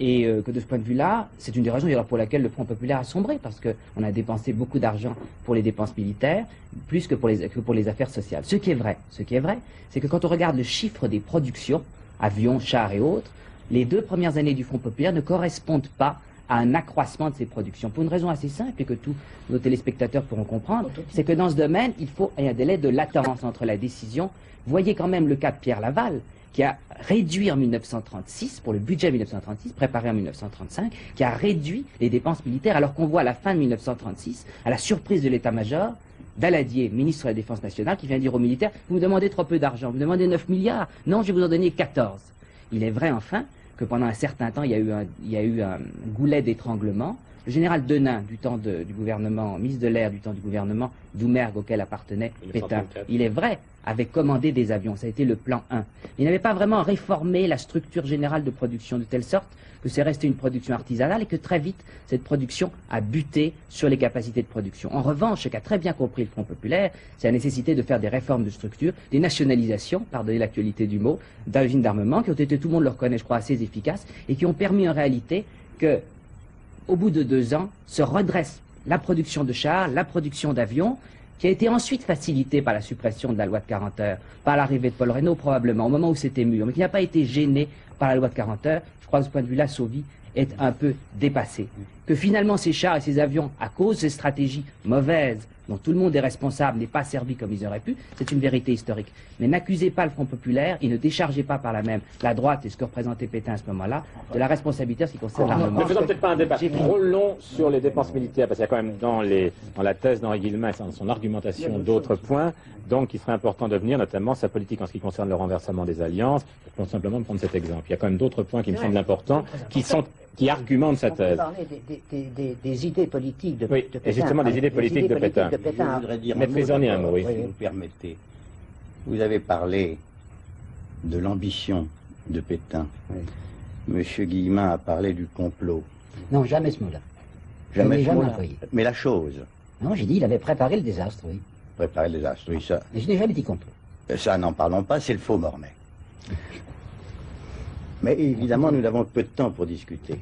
Et euh, que de ce point de vue-là, c'est une des raisons pour laquelle le Front populaire a sombré, parce qu'on a dépensé beaucoup d'argent pour les dépenses militaires, plus que pour, les, que pour les affaires sociales. Ce qui est vrai, ce qui est vrai, c'est que quand on regarde le chiffre des productions, avions, chars et autres, les deux premières années du Front populaire ne correspondent pas à un accroissement de ces productions. Pour une raison assez simple et que tous nos téléspectateurs pourront comprendre, c'est que dans ce domaine, il faut il y a un délai de latence entre la décision. Voyez quand même le cas de Pierre Laval, qui a réduit en 1936, pour le budget 1936, préparé en 1935, qui a réduit les dépenses militaires, alors qu'on voit à la fin de 1936, à la surprise de l'état-major, Daladier, ministre de la Défense nationale, qui vient dire aux militaires, vous me demandez trop peu d'argent, vous me demandez 9 milliards, non, je vais vous en donner 14. Il est vrai enfin que pendant un certain temps, il y a eu un, il y a eu un goulet d'étranglement. Le général Denain, du temps de- du gouvernement, ministre de l'air du temps du gouvernement d'Oumergue auquel appartenait Pétain, 1934. il est vrai, avait commandé des avions. Ça a été le plan 1. Il n'avait pas vraiment réformé la structure générale de production de telle sorte que c'est resté une production artisanale et que très vite, cette production a buté sur les capacités de production. En revanche, ce qu'a très bien compris le Front populaire, c'est la nécessité de faire des réformes de structure, des nationalisations, pardonnez l'actualité du mot, d'usines d'armement qui ont été, tout le monde le reconnaît, je crois, assez efficaces et qui ont permis en réalité que, au bout de deux ans, se redresse la production de chars, la production d'avions, qui a été ensuite facilitée par la suppression de la loi de 40 heures, par l'arrivée de Paul Reynaud probablement, au moment où c'était mûr, mais qui n'a pas été gêné par la loi de 40 heures. Je crois que de ce point de vue-là, Sauvy est un peu dépassé. Que finalement ces chars et ces avions, à cause de ces stratégies mauvaises, dont tout le monde est responsable, n'est pas servi comme ils auraient pu, c'est une vérité historique. Mais n'accusez pas le Front populaire et ne déchargez pas par la même la droite et ce que représentait Pétain à ce moment-là de la responsabilité en ce qui concerne l'armement. Ne faisons peut-être pas un débat trop long sur les dépenses militaires, parce qu'il y a quand même dans, les, dans la thèse d'Henri Guillemin et dans son argumentation d'autres points, donc il serait important de venir, notamment sa politique en ce qui concerne le renversement des alliances, pour simplement prendre cet exemple. Il y a quand même d'autres points qui me semblent importants, qui, sont, qui argumentent sa On peut thèse. parler des, des- des- des- des idées politiques de, Oui, de et Pétain. justement, des idées politiques de Pétain. Je voudrais dire Mais un mot prisonnier, un mot, oui. si vous permettez. Vous avez parlé de l'ambition de Pétain. Oui. Monsieur Guillemin a parlé du complot. Non, jamais ce mot-là. Jamais ce jamais mot-là. Mais la chose, Non, j'ai dit il avait préparé le désastre, oui. préparer les astres, oui, ça, Mais je n'ai jamais dit complot. ça n'en parlons pas, c'est le faux mornay. Mais évidemment, nous n'avons peu de temps pour discuter.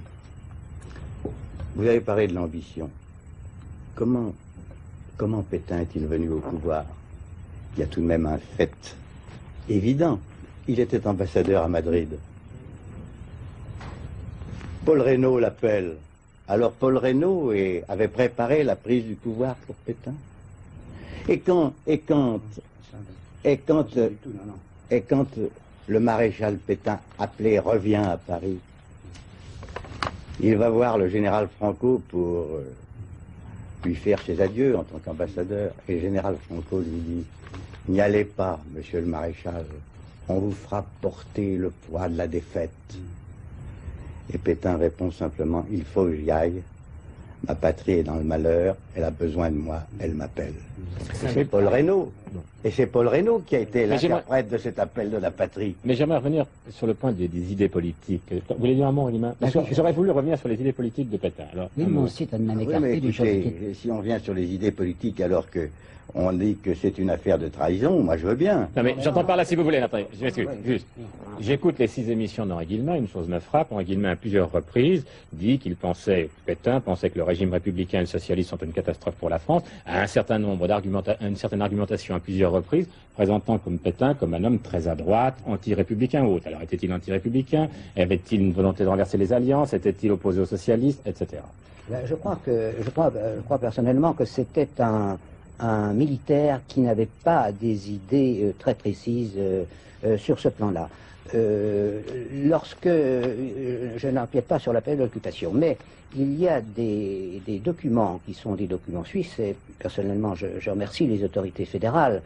Vous avez parlé de l'ambition. Comment, comment Pétain est-il venu au pouvoir? Il y a tout de même un fait évident. Il était ambassadeur à Madrid. Paul Reynaud l'appelle. Alors Paul Reynaud avait préparé la prise du pouvoir pour Pétain. Et quand, et quand, et quand, le maréchal Pétain, appelé, revient à Paris, il va voir le général Franco pour euh, lui faire ses adieux en tant qu'ambassadeur. Et le général Franco lui dit N'y allez pas, monsieur le maréchal, on vous fera porter le poids de la défaite. Et Pétain répond simplement Il faut que j'y aille. Ma patrie est dans le malheur, elle a besoin de moi, elle m'appelle. C'est Paul Reynaud. Et c'est Paul Reynaud qui a été Mais j'aimerais- l'interprète de cet appel de la patrie. Mais j'aimerais revenir sur le point des, des idées politiques. Vous voulez dire un mot, D'accord. J'aurais voulu revenir sur les idées politiques de Pétain. Alors, Oui, un moi aussi, mais qui est- écoutez, si on revient sur les idées politiques alors que on dit que c'est une affaire de trahison, moi je veux bien. Non mais j'entends par là si vous voulez, attendez, je m'excuse, juste. J'écoute les six émissions d'Henri Guillemin, une chose me frappe, Henri Guillemin à plusieurs reprises dit qu'il pensait, Pétain pensait que le régime républicain et le socialiste sont une catastrophe pour la France, à un certain nombre d'argumenta- une certaine argumentation à plusieurs reprises, présentant comme Pétain comme un homme très à droite, anti-républicain ou autre. Alors était-il anti-républicain? Avait-il une volonté de renverser les alliances? Était-il opposé aux socialistes? Etc. Ben, Je crois que je crois, euh, je crois personnellement que c'était un, un militaire qui n'avait pas des idées euh, très précises euh, euh, sur ce plan-là. Lorsque je n'empiète pas sur la période d'occupation, mais il y a des, documents qui sont des documents suisses, et personnellement je remercie les autorités fédérales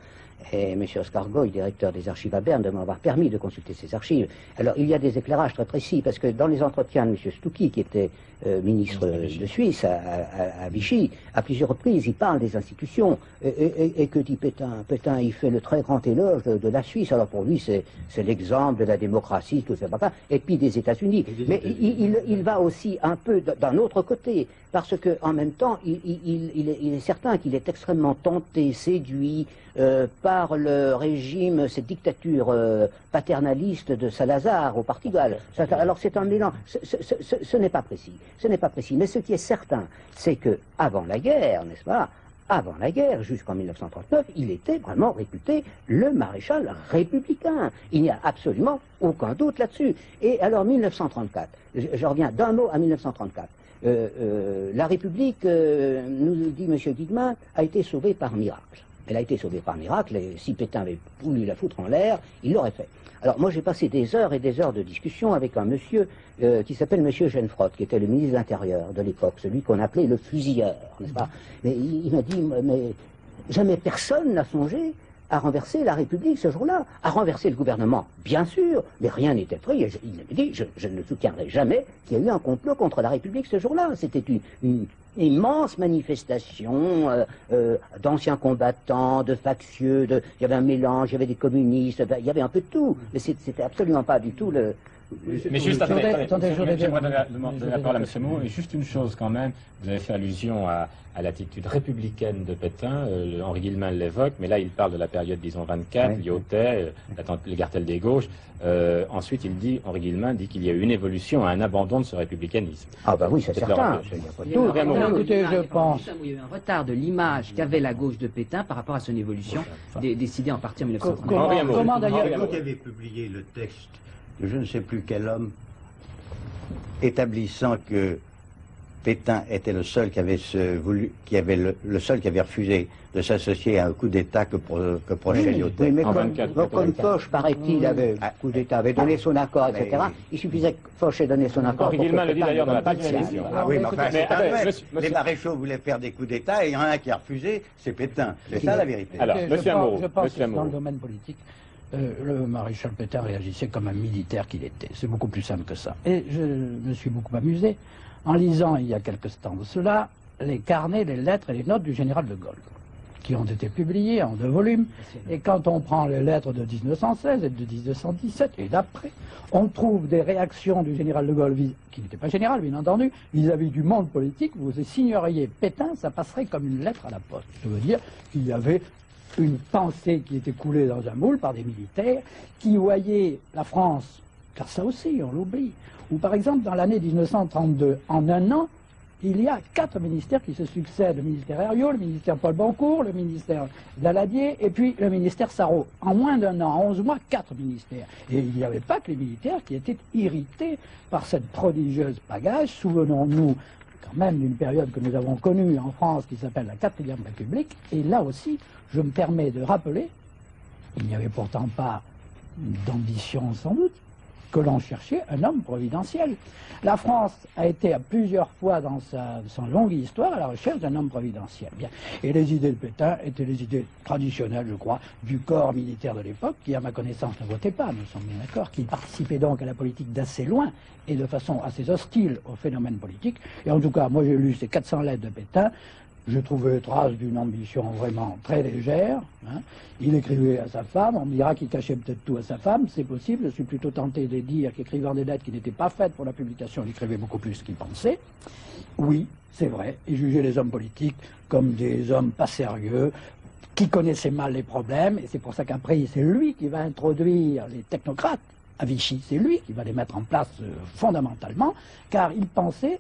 et M. Oscar Goy, directeur des archives à Berne, de m'avoir permis de consulter ces archives. Alors, il y a des éclairages très précis, parce que dans les entretiens de M. Stucky, qui était euh, ministre de Suisse à, à- à Vichy, à plusieurs reprises, il parle des institutions. Et, et- et- et que dit Pétain? Pétain, il fait le très grand éloge de, de la Suisse. Alors, pour lui, c'est l'exemple de la démocratie, tout ça, et puis des États-Unis. Mais il, il- il va aussi un peu d'un autre côté, parce que en même temps, il, il- il- il est, il est certain qu'il est extrêmement tenté, séduit euh, par le régime, cette dictature euh, paternaliste de Salazar au Portugal. Ça- Alors c'est un mélange. Ce, ce- ce- ce- ce n'est pas précis. Ce n'est pas précis. Mais ce qui est certain, c'est que avant la guerre, n'est-ce pas avant la guerre, jusqu'en 1939, il était vraiment réputé le maréchal républicain. Il n'y a absolument aucun doute là-dessus. Et alors 1934, je, je reviens d'un mot à 1934. Euh, euh, la République, euh, nous dit M. Guillemin, a été sauvée par miracle. Elle a été sauvée par miracle, et si Pétain avait voulu la foutre en l'air, il l'aurait fait. Alors moi j'ai passé des heures et des heures de discussion avec un monsieur euh, qui s'appelle Monsieur Genefrotte, qui était le ministre de l'Intérieur de l'époque, celui qu'on appelait le fusilleur, n'est-ce pas? Mais il, il m'a dit, mais jamais personne n'a songé à renverser la République ce jour-là, à renverser le gouvernement, bien sûr, mais rien n'était je- il avait dit, je, ne soutiendrai jamais qu'il y a eu un complot contre la République ce jour-là. C'était une, immense manifestation euh, euh, d'anciens combattants, de factieux, il y avait un mélange, il y avait des communistes, il y avait un peu de tout, mais c'était absolument pas du tout le... Mais juste, Attendez, j'aimerais dire- donner la, parole à M. Moreau. Et juste une chose quand même, vous avez fait allusion à, à l'attitude républicaine de Pétain, euh, Henri Guillemin l'évoque, mais là il parle de la période, disons, 24, Oui. Lyotet, euh, les cartels des gauches. Euh, ensuite, il dit, Henri Guillemin dit qu'il y a eu une évolution, un abandon de ce républicanisme. Ah bah oui, c'est C'est certain, Écoutez, l'image, je pense- Il y a eu un retard de l'image qu'avait la gauche de Pétain par rapport à son évolution, dé- décidée en partie en 1930. Comment, d'ailleurs. Vous avez publié le texte de je ne sais plus quel homme établissant que Pétain était le seul qui avait se voulu, qui avait le, le seul qui avait refusé de s'associer à un coup d'État que, pro, que projetait Oui, oui, mais En comme, 24, donc, comme 24. Foch, paraît-il, avait, Ah. coup d'État, avait donné son accord, Mais- etc. Il suffisait que Foch ait donné son accord. Henri Guillemin le dit d'ailleurs dans la page de. Ah oui, mais enfin, c'est un fait. monsieur- Les monsieur- maréchaux voulaient faire des coups d'État et il y en a un qui a refusé, c'est Pétain. C'est ça la vérité. Alors, monsieur je pense, Amour, je pense monsieur que dans le domaine politique, euh, le maréchal Pétain réagissait comme un militaire qu'il était. C'est beaucoup plus simple que ça. Et je me suis beaucoup amusé en lisant, il y a quelques temps de cela, les carnets, les lettres et les notes du général de Gaulle, qui ont été publiés en deux volumes. Et quand on prend les lettres de 1916 et de 1917 et d'après, on trouve des réactions du général de Gaulle, qui n'était pas général, bien entendu, vis-à-vis du monde politique. Vous signeriez Pétain, ça passerait comme une lettre à la poste. Je veux dire qu'il y avait une pensée qui était coulée dans un moule par des militaires qui voyaient la France, car ça aussi, on l'oublie, ou par exemple dans l'année 1932, en un an, il y a quatre ministères qui se succèdent, le ministère Herriot, le ministère Paul Bancourt, le ministère Daladier et puis le ministère Sarrault. En moins d'un an, en 11 mois, quatre ministères. Et il n'y avait pas que les militaires qui étaient irrités par cette prodigieuse pagaille. Souvenons-nous même d'une période que nous avons connue en France qui s'appelle la quatrième République. Et là aussi, je me permets de rappeler, il n'y avait pourtant pas d'ambition sans doute, que l'on cherchait un homme providentiel. La France a été à plusieurs fois dans sa, longue histoire à la recherche d'un homme providentiel. Et les idées de Pétain étaient les idées traditionnelles, je crois, du corps militaire de l'époque, qui, à ma connaissance, ne votait pas, nous sommes bien d'accord, qui participait donc à la politique d'assez loin et de façon assez hostile au phénomène politique. Et en tout cas, moi j'ai lu ces 400 lettres de Pétain. Je trouvais trace d'une ambition vraiment très légère. hein. Il écrivait à sa femme, on me dira qu'il cachait peut-être tout à sa femme, c'est possible. Je suis plutôt tenté de dire qu'écrivant des lettres qui n'étaient pas faites pour la publication, il écrivait beaucoup plus qu'il pensait. Oui, c'est vrai. Il jugeait les hommes politiques comme des hommes pas sérieux, qui connaissaient mal les problèmes, et c'est pour ça qu'après, c'est lui qui va introduire les technocrates à Vichy, c'est lui qui va les mettre en place euh, fondamentalement, car il pensait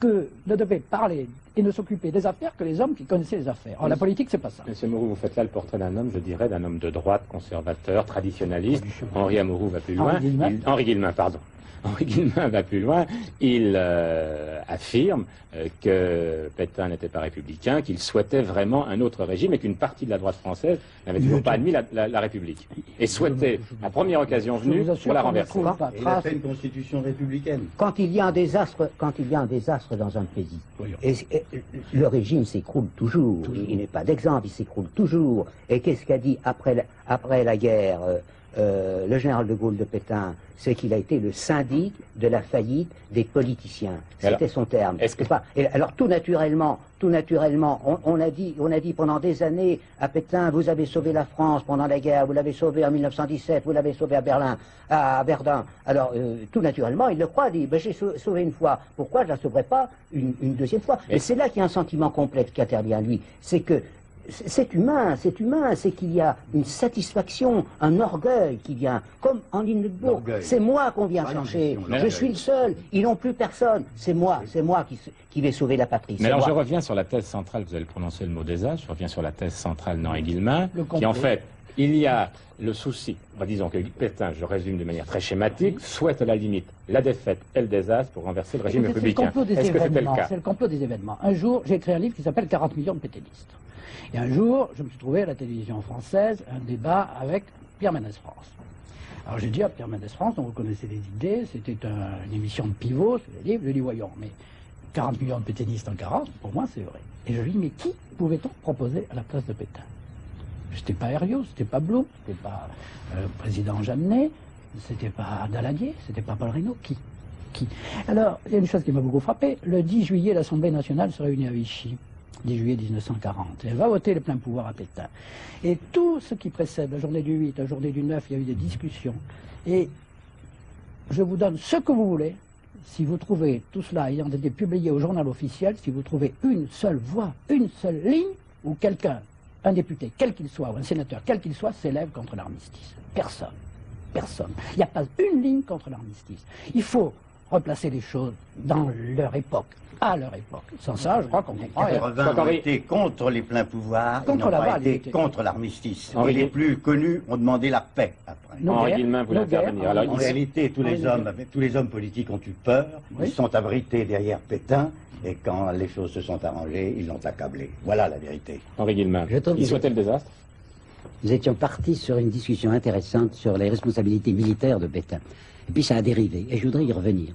que ne devait parler et ne s'occuper des affaires que les hommes qui connaissaient les affaires. Or, la politique, c'est pas ça. Monsieur Moreau, vous faites là le portrait d'un homme, je dirais, d'un homme de droite, conservateur, traditionnaliste. Henri Amouroux va plus loin. Henri Guillemin. Il- Henri Guillemin, pardon. Henri Guillemin va plus loin. Il euh, affirme euh, que Pétain n'était pas républicain, qu'il souhaitait vraiment un autre régime et qu'une partie de la droite française n'avait toujours pas admis la, la- la République. Et souhaitait, à première occasion venue, pour la renverser. Et il a fait une constitution républicaine. Quand il y a un désastre, quand il y a un désastre dans un pays, et, et le régime s'écroule toujours. Il n'est pas d'exemple, il s'écroule toujours. Et qu'est-ce qu'a dit après la, après la guerre euh, le général de Gaulle de Pétain C'est qu'il a été le syndic de la faillite des politiciens. C'était son terme. est-ce que- pas Et alors tout naturellement, tout naturellement, on, on a dit, on a dit pendant des années à Pétain, vous avez sauvé la France pendant la guerre, vous l'avez sauvé en 1917, vous l'avez sauvé à Berlin, à Verdun. Alors euh, tout naturellement, il le croit, il dit, ben, j'ai sau- sauvé une fois, pourquoi je la sauverai pas une, une deuxième fois? Mais- Et c'est là qu'il y a un sentiment complexe qui intervient lui, c'est que c'est humain, c'est humain, c'est qu'il y a une satisfaction, un orgueil qui vient, comme en. Orgueil. C'est moi qu'on vient chercher, je suis le seul, ils n'ont plus personne, c'est moi, c'est moi qui, vais sauver la patrie. Mais alors moi. je reviens sur la thèse centrale, vous allez prononcer le mot désastre, je reviens sur la thèse centrale d'Henri Guillemin, Le qui en fait, il y a le souci, bah, disons que Pétain, je résume de manière très schématique, souhaite à la limite la défaite et le désastre pour renverser le régime républicain. C'est le complot des événements. Un jour, j'ai écrit un livre qui s'appelle 40 millions de pétainistes. Et un jour, je me suis trouvé à la télévision française un débat avec Pierre Mendès France. Alors j'ai dit à Pierre Mendès France, dont vous connaissez les idées, c'était un- une émission de pivot sur les livres, je lui voyons, mais 40 millions de pétainistes en 40, pour moi c'est vrai. Et je lui ai dit, mais qui pouvait-on proposer à la place de Pétain? C'était pas Herriot, c'était pas Blum, c'était pas euh, le président Jeannet, c'était pas Daladier, c'était pas Paul Reynaud, qui? Qui? Alors, il y a une chose qui m'a beaucoup frappé. Le 10 juillet, l'Assemblée nationale se réunit à Vichy. 10 juillet 1940. Elle va voter le plein pouvoir à Pétain. Et tout ce qui précède, la journée du 8, la journée du 9, il y a eu des discussions. Et je vous donne ce que vous voulez. Si vous trouvez tout cela ayant été publié au journal officiel, si vous trouvez une seule voix, une seule ligne, où quelqu'un, un député, quel qu'il soit, ou un sénateur, quel qu'il soit, s'élève contre l'armistice. Personne. Personne. Il n'y a pas une ligne contre l'armistice. Il faut replacer les choses dans leur époque, à leur époque. Sans ça, je crois qu'on Les comprend. 80 Soit ont Henri- été contre les pleins pouvoirs, ils Contre n'ont la pas balle, ils été étaient- contre l'armistice. Et les plus connus ont demandé la paix après. Nos Henri Guillemin voulait intervenir. Alors, en- il- réalité, tous les hommes, tous les politiques ont eu peur. Oui. Ils sont abrités derrière Pétain. Et quand les choses se sont arrangées, ils l'ont accablé. Voilà la vérité. Henri Guillemin, il souhaitait le désastre? Nous étions partis sur une discussion intéressante sur les responsabilités militaires de Pétain. Et puis ça a dérivé, et je voudrais y revenir.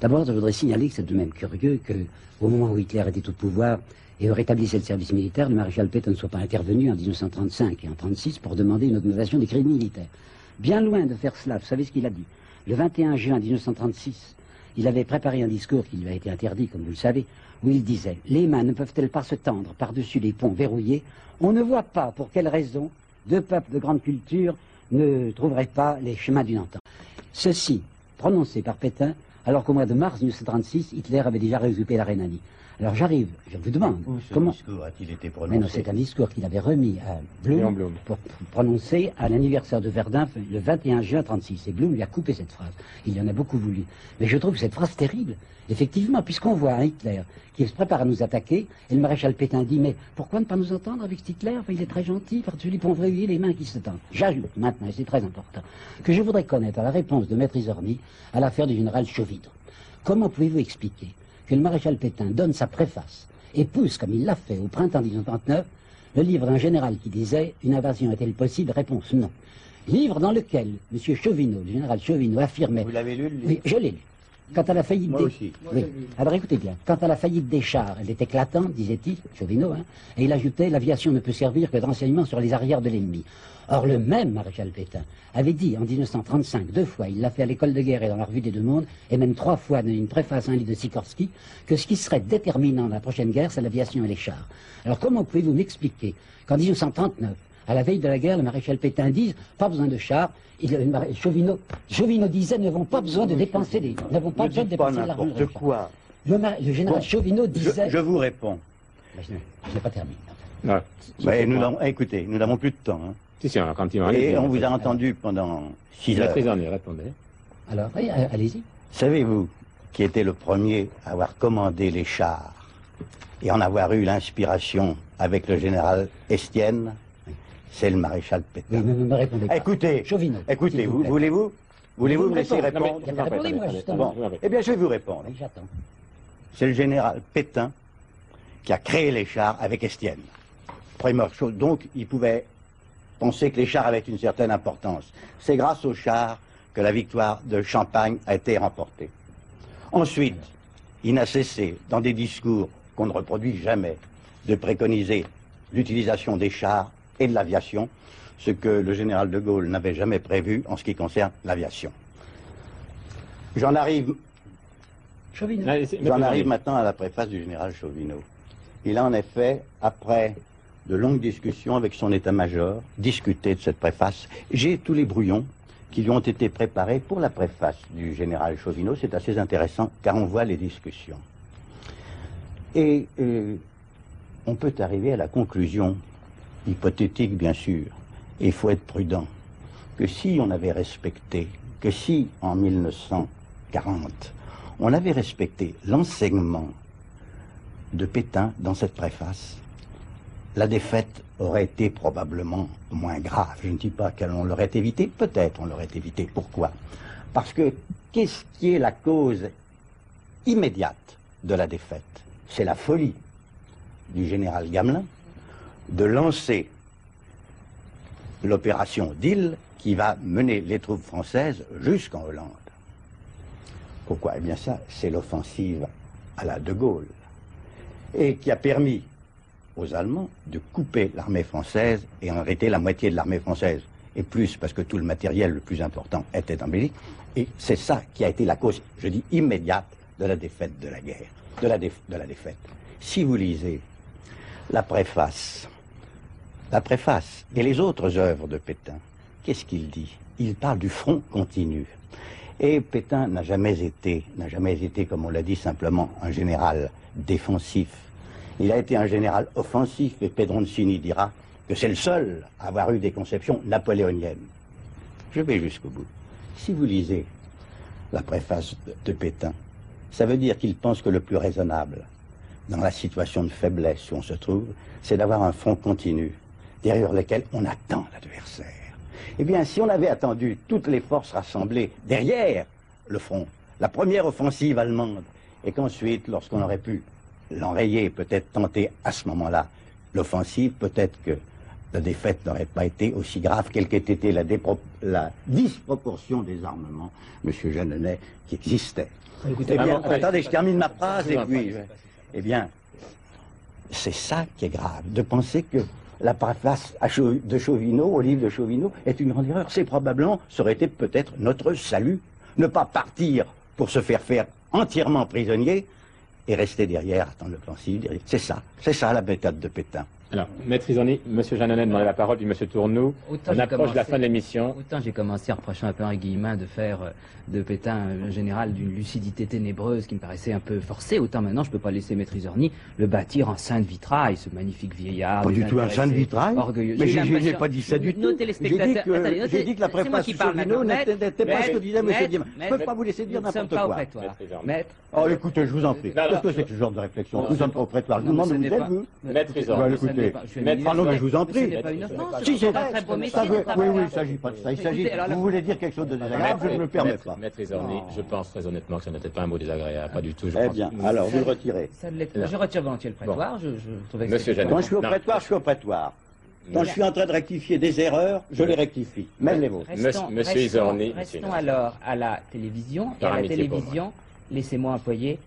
D'abord, je voudrais signaler que c'est tout de même curieux que, au moment où Hitler était au pouvoir et rétablissait le service militaire, le maréchal Pétain ne soit pas intervenu en 1935 et en 1936 pour demander une augmentation des crédits militaires. Bien loin de faire cela, vous savez ce qu'il a dit Le 21 juin 1936, il avait préparé un discours qui lui a été interdit, comme vous le savez, où il disait Les mains ne peuvent-elles pas se tendre par-dessus les ponts verrouillés? On ne voit pas pour quelle raison deux peuples de grande culture ne trouveraient pas les chemins d'une entente. Ceci, prononcé par Pétain, alors qu'au mois de mars 1936, Hitler avait déjà réoccupé la Rhénanie. Alors j'arrive, je vous demande, Où ce comment discours a-t-il été mais non, c'est un discours qu'il avait remis à Blum, Blum. pour prononcer à l'anniversaire de Verdun le 21 juin 36. Et Blum lui a coupé cette phrase. Il y en a beaucoup voulu. Mais je trouve cette phrase terrible. Effectivement, puisqu'on voit un Hitler qui se prépare à nous attaquer, et le maréchal Pétain dit, mais pourquoi ne pas nous entendre avec cet Hitler? Enfin, Il est très gentil, par-dessus les les mains qui se tendent. J'ajoute maintenant, et c'est très important, que je voudrais connaître la réponse de Maître Isorni à l'affaire du général Chauvidre. Comment pouvez-vous expliquer que le maréchal Pétain donne sa préface et pousse, comme il l'a fait au printemps 1939, le livre d'un général qui disait Une invasion est-elle possible? Réponse non. Livre dans lequel M. Chauvineau, le général Chauvineau, affirmait Vous l'avez lu, le livre? Oui, je l'ai lu. Quant à la faillite Moi des... aussi. Oui. Alors écoutez bien, quant à la faillite des chars, elle est éclatante, disait-il, Chauvinot, hein, et il ajoutait l'aviation ne peut servir que de renseignement sur les arrières de l'ennemi. Or, le même maréchal Pétain avait dit en 1935, deux fois, il l'a fait à l'école de guerre et dans la revue des deux mondes, et même trois fois dans une préface à un livre de Sikorsky, que ce qui serait déterminant dans la prochaine guerre, c'est l'aviation et les chars. Alors, comment pouvez-vous m'expliquer qu'en 1939, à la veille de la guerre, le maréchal Pétain dise pas besoin de chars. Il, le maré- Chauvinot, Chauvinot disait nous n'avons pas besoin de dépenser des, nous n'avons pas Ne besoin de dépenser l'argent de quoi. Le, général Bon, Chauvinot disait. je vous réponds. Mais je n'ai- je n'ai pas terminé. Ouais. Mais nous n'avons- écoutez, nous n'avons plus de temps. hein. Si, si, on continue. Et on vous a entendu pendant six La heures. prisonnier, répondez. Alors, oui, euh, allez-y. Savez-vous qui était le premier à avoir commandé les chars et en avoir eu l'inspiration avec le général Estienne? C'est le maréchal Pétain. me répondez pas. Écoutez, Chauvinot. écoutez, vous voulez-vous voulez-vous Vous me laisser répondre? Eh bien, je vais vous répondre. J'attends. C'est le général Pétain qui a créé les chars avec Estienne. Première chose, donc il pouvait penser que les chars avaient une certaine importance. C'est grâce aux chars que la victoire de Champagne a été remportée. Ensuite, il n'a cessé, dans des discours qu'on ne reproduit jamais, de préconiser l'utilisation des chars et de l'aviation, ce que le général de Gaulle n'avait jamais prévu en ce qui concerne l'aviation. J'en arrive J'en arrive maintenant à la préface du général Chauvinot. Il a en effet, après de longues discussions avec son état-major, discuté de cette préface. J'ai tous les brouillons qui lui ont été préparés pour la préface du général Chauvinot. C'est assez intéressant car on voit les discussions. Et euh, on peut arriver à la conclusion, hypothétique bien sûr, et il faut être prudent, que si on avait respecté, que si en 1940, on avait respecté l'enseignement de Pétain dans cette préface, la défaite aurait été probablement moins grave. Je ne dis pas qu'on l'aurait évité, peut-être on l'aurait évité. Pourquoi? Parce que qu'est-ce qui est la cause immédiate de la défaite? C'est la folie du général Gamelin de lancer l'opération d'île qui va mener les troupes françaises jusqu'en Hollande. Pourquoi? Eh bien ça, c'est l'offensive à la De Gaulle. Et qui a permis aux Allemands de couper l'armée française et en arrêter la moitié de l'armée française. Et plus, parce que tout le matériel le plus important était en Belgique. Et c'est ça qui a été la cause, je dis, immédiate de la défaite de la guerre, de la, déf- de la défaite. Si vous lisez la préface, la préface et les autres œuvres de Pétain, qu'est-ce qu'il dit? Il parle du front continu. Et Pétain n'a jamais été, n'a jamais été, comme on l'a dit, simplement un général défensif. Il a été un général offensif et Pedroncini dira que c'est le seul à avoir eu des conceptions napoléoniennes. Je vais jusqu'au bout. Si vous lisez la préface de, de Pétain, ça veut dire qu'il pense que le plus raisonnable, dans la situation de faiblesse où on se trouve, c'est d'avoir un front continu, derrière lequel on attend l'adversaire. Eh bien, si on avait attendu toutes les forces rassemblées derrière le front, la première offensive allemande, et qu'ensuite, lorsqu'on aurait pu l'enrayer, peut-être tenter à ce moment-là l'offensive, peut-être que la défaite n'aurait pas été aussi grave quelle qu'ait été la, disproportion des armements, Monsieur Jeanneney, qui existait. Écoutez, Eh bien, attendez, je termine ma phrase et puis, eh bien, c'est ça qui est grave, de penser que la préface de Chauvinot, au livre de Chauvinot, est une grande erreur. C'est probablement, ça aurait été peut-être notre salut. Ne pas partir pour se faire faire entièrement prisonnier et rester derrière, attendre l'offensive. C'est ça, c'est ça la méthode de Pétain. Alors, Maître Isoni, M. Jeannonnet demandait la parole, puis M. Tournou. Autant On approche de la fin de l'émission. Autant j'ai commencé en reprochant un peu Henri Guillemin de faire euh, de Pétain un général d'une lucidité ténébreuse qui me paraissait un peu forcée, autant maintenant je peux pas laisser Maître Isorni le bâtir en saint de vitrail, ce magnifique vieillard. Pas du tout un saint de vitrail. Orgueilleux. Mais J'ai pas dit ça du tout. J'ai dit que, dit que la c'est moi préface qui de parle Chauvinot maintenant. n'était pas ce que disait M. Guillemin. Je ne peux pas vous laisser dire Nous ne sommes n'importe quoi. Maître. Oh, écoutez, je vous en prie. Qu'est-ce que c'est que ce genre de réflexion Nous sommes pas au prétoire. Je vous Non, demande ce où n'est vous êtes, pas- vous Maître écoutez, je Maître Arnaud, vous en prie. n'est pas une offense, Si, c'est un très beau métier Oui, oui, il s'agit pas de ça. Il s'agit. Vous voulez dire quelque chose de désagréable Je ne me le permets pas. Maître Isorni, je pense très honnêtement que ce n'était pas un mot désagréable, pas du tout. Je Eh bien, alors vous le retirez. Je retire volontiers le prétoire. Je, je trouvais que Monsieur Jeannot. Quand je suis au prétoire, je suis au prétoire. Quand je suis en train de rectifier des erreurs, je les rectifie. Même les vôtres. Restons, Monsieur- Isorni, restons alors à la télévision. Et à la télévision, laissez-moi employer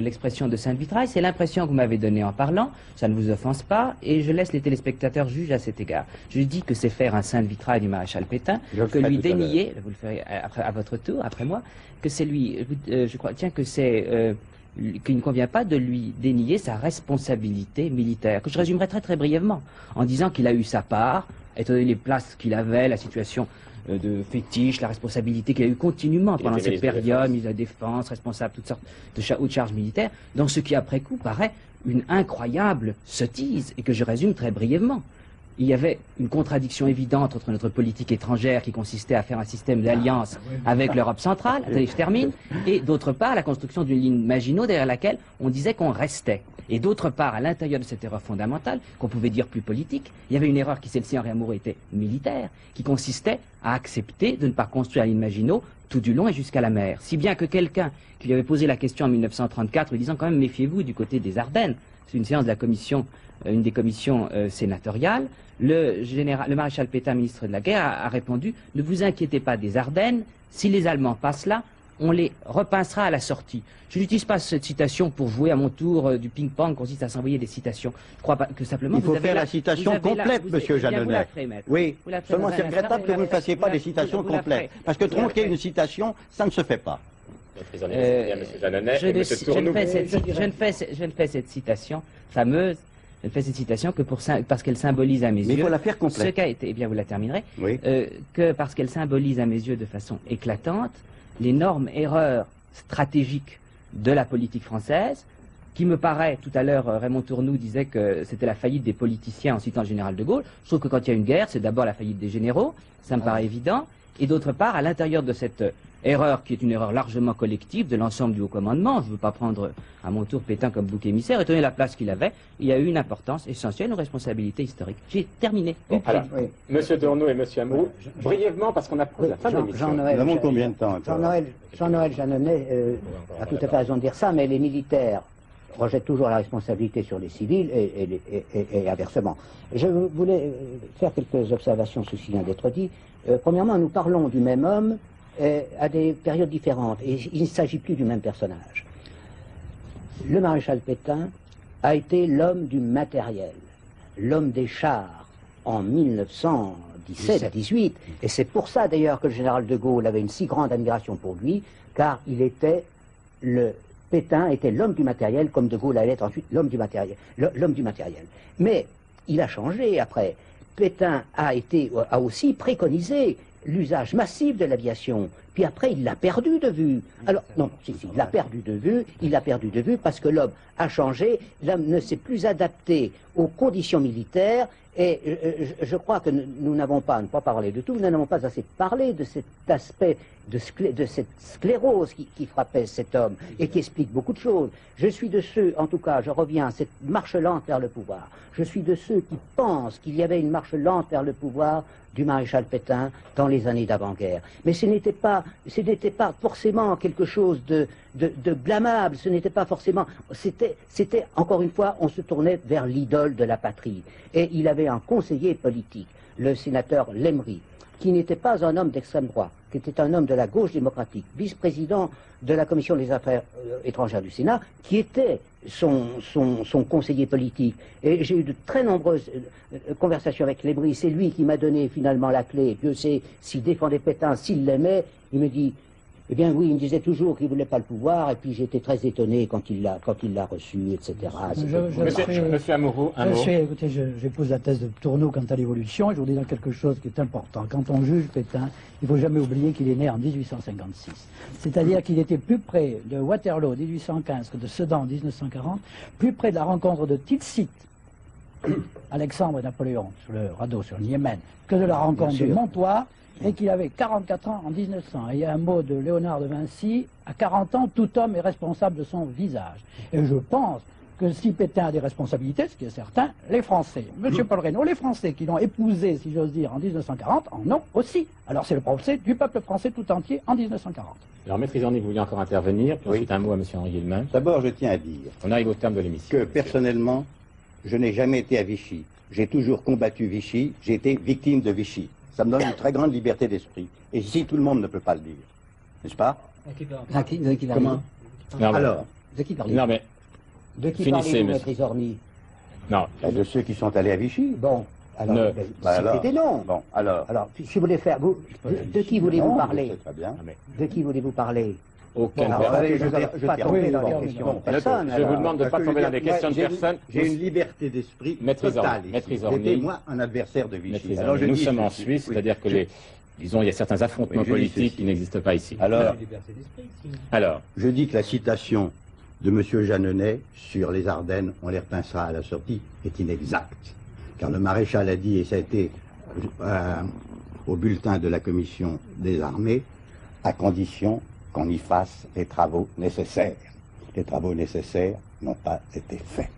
l'expression de Sainte-Vitraille, c'est l'impression que vous m'avez donnée en parlant, ça ne vous offense pas, et je laisse les téléspectateurs juger à cet égard. Je dis que c'est faire un Sainte-Vitraille du maréchal Pétain, Je que lui dénier, vous le ferez après, à votre tour, après moi, que c'est lui, euh, je crois, tiens, que c'est, euh, qu'il ne convient pas de lui dénier sa responsabilité militaire, que je résumerai très très brièvement, en disant qu'il a eu sa part, étant donné les places qu'il avait, la situation euh, de fétiche, la responsabilité qu'il a eu continuellement pendant cette période, ministre de la Défense, responsable de toutes sortes de cha- hautes charges militaires, dans ce qui après coup paraît une incroyable sottise, et que je résume très brièvement. Il y avait une contradiction évidente entre notre politique étrangère qui consistait à faire un système d'alliance avec l'Europe centrale, attendez, je termine, et d'autre part la construction d'une ligne Maginot derrière laquelle on disait qu'on restait. Et d'autre part, à l'intérieur de cette erreur fondamentale, qu'on pouvait dire plus politique, il y avait une erreur qui, celle-ci, Henri Amour, était militaire, qui consistait à accepter de ne pas construire la ligne Maginot tout du long et jusqu'à la mer. Si bien que quelqu'un qui lui avait posé la question en 1934, lui disant quand même méfiez-vous du côté des Ardennes, c'est une séance de la commission, euh, une des commissions euh, sénatoriales, le, général, le maréchal Pétain, ministre de la Guerre, a, a répondu Ne vous inquiétez pas des Ardennes, si les Allemands passent là, on les repincera à la sortie. Je n'utilise pas cette citation pour jouer à mon tour euh, du ping-pong, consiste à s'envoyer des citations. Je crois pas que simplement. Il faut vous faire la citation complète, monsieur maître. Oui, Vous seulement c'est regrettable que vous ne fassiez pas des citations complètes. Parce que tronquer une citation, ça ne se fait pas. Euh, je, ne, je fais cette, je ne fais, ce- je ne fais cette citation fameuse, je ne fais cette citation que pour, parce qu'elle symbolise à mes Mais il yeux faut la faire ce complète. qu'a été, eh bien vous la terminerez, Oui. euh, que parce qu'elle symbolise à mes yeux de façon éclatante l'énorme erreur stratégique de la politique française, qui me paraît, tout à l'heure Raymond Tournou disait que c'était la faillite des politiciens en citant le général de Gaulle. Je trouve que quand il y a une guerre, c'est d'abord la faillite des généraux, ça me paraît évident, et d'autre part, à l'intérieur de cette erreur qui est une erreur largement collective de l'ensemble du haut commandement, je ne veux pas prendre à mon tour Pétain comme bouc émissaire, étant donné la place qu'il avait, il y a eu une importance essentielle, une responsabilité historique. J'ai terminé. Bon, alors, Oui. monsieur Tournou et monsieur Amrou, brièvement, parce qu'on approche la fin de Jean- l'émission. Jean-Noël Nous avons Jean- combien de temps Jean-Noël Jean-Noël Jeannonnet euh, a tout à fait raison de dire ça, mais les militaires rejettent toujours la responsabilité sur les civils et, et et- et- et inversement. Je voulais euh, faire quelques observations, ceci vient d'être dit. Euh, premièrement, nous parlons du même homme euh, à des périodes différentes et il ne s'agit plus du même personnage. Le maréchal Pétain a été l'homme du matériel, l'homme des chars en 1917-18, et c'est pour ça d'ailleurs que le général de Gaulle avait une si grande admiration pour lui, car il était le Pétain était l'homme du matériel, comme de Gaulle allait être ensuite l'homme du matériel, l'homme du matériel. Mais il a changé après. Pétain a été a aussi préconisé l'usage massif de l'aviation. Puis après, il l'a perdu de vue. Alors, non, si, si, il l'a perdu de vue, il l'a perdu de vue parce que l'homme a changé, l'homme ne s'est plus adapté aux conditions militaires, et euh, je, je crois que nous n'avons pas, à ne pas parler de tout, nous n'avons pas assez parlé de cet aspect, de, cette sclérose qui, frappait cet homme, et qui explique beaucoup de choses. Je suis de ceux, en tout cas, je reviens à cette marche lente vers le pouvoir, je suis de ceux qui pensent qu'il y avait une marche lente vers le pouvoir du maréchal Pétain dans les années d'avant-guerre. Mais ce ce n'était pas forcément quelque chose de, de, de blâmable, ce n'était pas forcément, c'était, encore une fois, on se tournait vers l'idole de la patrie. Et il avait un conseiller politique, le sénateur Lemery, qui n'était pas un homme d'extrême droite, qui était un homme de la gauche démocratique, vice-président de la commission des affaires euh, étrangères du Sénat, qui était son, son, son conseiller politique. Et j'ai eu de très nombreuses euh, euh, conversations avec Lemery. C'est lui qui m'a donné finalement la clé. Dieu sait s'il défendait Pétain, s'il l'aimait. Il me dit, eh bien oui, il me disait toujours qu'il voulait pas le pouvoir, et puis j'étais très étonné quand il l'a, quand il l'a reçu, etc. Je- C'était- je Monsieur, suis- monsieur Amouroux, un Je mot. suis, écoutez, je, j'épouse la thèse de Tourneau quant à l'évolution et je vous dis dans quelque chose qui est important. Quand on juge Pétain, il ne faut jamais oublier qu'il est né en 1856. C'est-à-dire qu'il était plus près de Waterloo en 1815 que de Sedan en 1940, plus près de la rencontre de Tilsit, Alexandre et Napoléon sur le radeau, sur le Yémen, que de la rencontre de sûr. Et qu'il avait 44 ans en 1900. Et il y a un mot de Léonard de Vinci, à 40 ans, tout homme est responsable de son visage. Et je pense que si Pétain a des responsabilités, ce qui est certain, les Français, Monsieur Paul Reynaud, les Français qui l'ont épousé, si j'ose dire, en 1940, en ont aussi. Alors c'est le procès du peuple français tout entier en 1940. Alors, maître Isoni, vous vouliez encore intervenir, puis Oui. ensuite un mot à monsieur Henri Guillemin. D'abord, je tiens à dire On arrive au terme de l'émission. que personnellement, je n'ai jamais été à Vichy. J'ai toujours combattu Vichy, j'ai été victime de Vichy. Ça me donne une très grande liberté d'esprit. Et ici, tout le monde ne peut pas le dire. N'est-ce pas Ah, qui- de qui va Comment arriver Non, mais- Alors, De qui parlez-vous Non, mais De qui finissez, maître Isorni non. ben, de ceux qui sont allés à Vichy. Bon, alors, Ne- ben, alors. des noms. Bon, alors. Alors, si vous voulez faire, vous, de, de qui voulez-vous parler c'est Très bien. Mais De qui voulez-vous parler alors, allez, je je ne ter- je pas termine. tomber dans Oui, les oui, questions bon, de personne. je vous demande de ne pas tomber dans des questions de moi, j'ai une- personne. J'ai une liberté d'esprit totale. J'étais, moi, un adversaire de Vichy. Maîtrise Alors, je nous dis sommes en. Suisse, Oui. c'est-à-dire que Je- les, disons, il y a certains affrontements Oui, politiques qui n'existent pas ici. Alors, Alors, je dis que la citation de M. Jeanneney sur les Ardennes, on les repincera à la sortie, est inexacte. Car le maréchal a dit, et ça a été euh, au bulletin de la commission des armées, à condition qu'on y fasse les travaux nécessaires. Les travaux nécessaires n'ont pas été faits.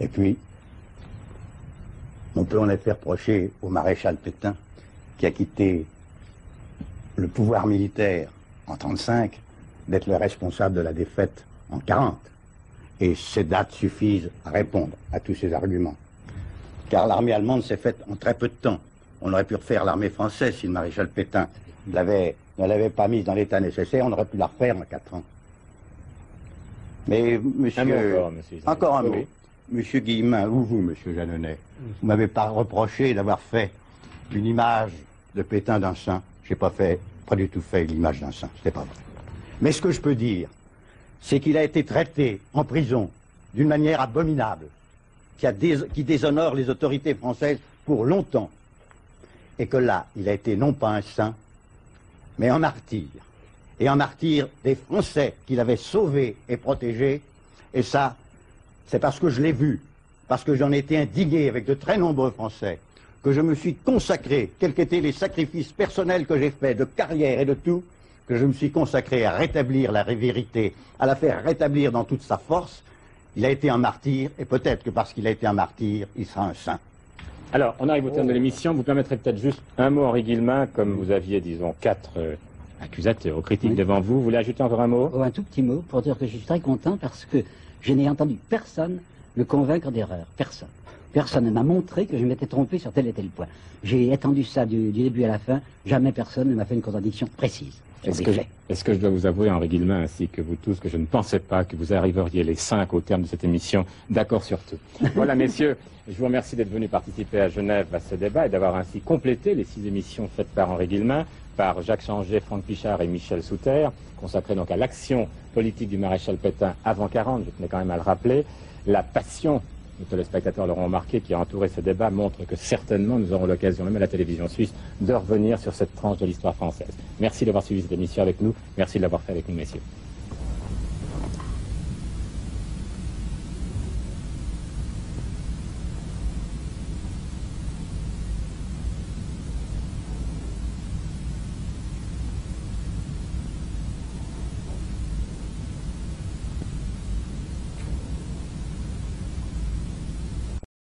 Et puis, on peut en effet reprocher au maréchal Pétain, qui a quitté le pouvoir militaire en 1935, d'être le responsable de la défaite en 40. Et ces dates suffisent à répondre à tous ces arguments. Car l'armée allemande s'est faite en très peu de temps. On aurait pu refaire l'armée française si le maréchal Pétain l'avait- ne l'avait pas mise dans l'état nécessaire, on aurait pu la refaire en quatre ans. Mais, monsieur. un encore, monsieur. Encore un mot. oui. Monsieur Guillemin, ou vous, monsieur Jeanneney, vous m'avez pas reproché d'avoir fait une image de Pétain d'un saint. J'ai pas fait, pas du tout fait l'image d'un saint. C'était pas vrai. Mais ce que je peux dire, c'est qu'il a été traité en prison d'une manière abominable, qui, a dés- qui déshonore les autorités françaises pour longtemps. Et que là, il a été non pas un saint, mais un martyr. Et un martyr des Français qu'il avait sauvés et protégés. Et ça, c'est parce que je l'ai vu, parce que j'en ai été indigné avec de très nombreux Français, que je me suis consacré, quels qu'étaient les sacrifices personnels que j'ai faits, de carrière et de tout, que je me suis consacré à rétablir la vérité, à la faire rétablir dans toute sa force. Il a été un martyr, et peut-être que parce qu'il a été un martyr, il sera un saint. Alors, on arrive au terme de l'émission. Vous permettrez peut-être juste un mot, Henri Guillemin, comme vous aviez, disons, quatre euh, accusateurs ou critiques Oui. devant vous. Vous voulez ajouter encore un mot? Oh, un tout petit mot pour dire que je suis très content parce que je n'ai entendu personne me convaincre d'erreur. Personne. Personne ne m'a montré que je m'étais trompé sur tel et tel point. J'ai étendu ça du, du début à la fin. Jamais personne ne m'a fait une contradiction précise. Que, est-ce que je dois vous avouer, Henri Guillemin, ainsi que vous tous, que je ne pensais pas que vous arriveriez les cinq au terme de cette émission. D'accord sur tout. Voilà, messieurs, je vous remercie d'être venus participer à Genève à ce débat et d'avoir ainsi complété les six émissions faites par Henri Guillemin, par Jacques Changer, Franck Pichard et Michel Souter, consacrées donc à l'action politique du maréchal Pétain avant 40, je tenais quand même à le rappeler. La passion, nos téléspectateurs l'auront remarqué, qui a entouré ce débat montre que certainement nous aurons l'occasion, même à la télévision suisse, de revenir sur cette tranche de l'histoire française. Merci d'avoir suivi cette émission avec nous. Merci de l'avoir fait avec nous, messieurs.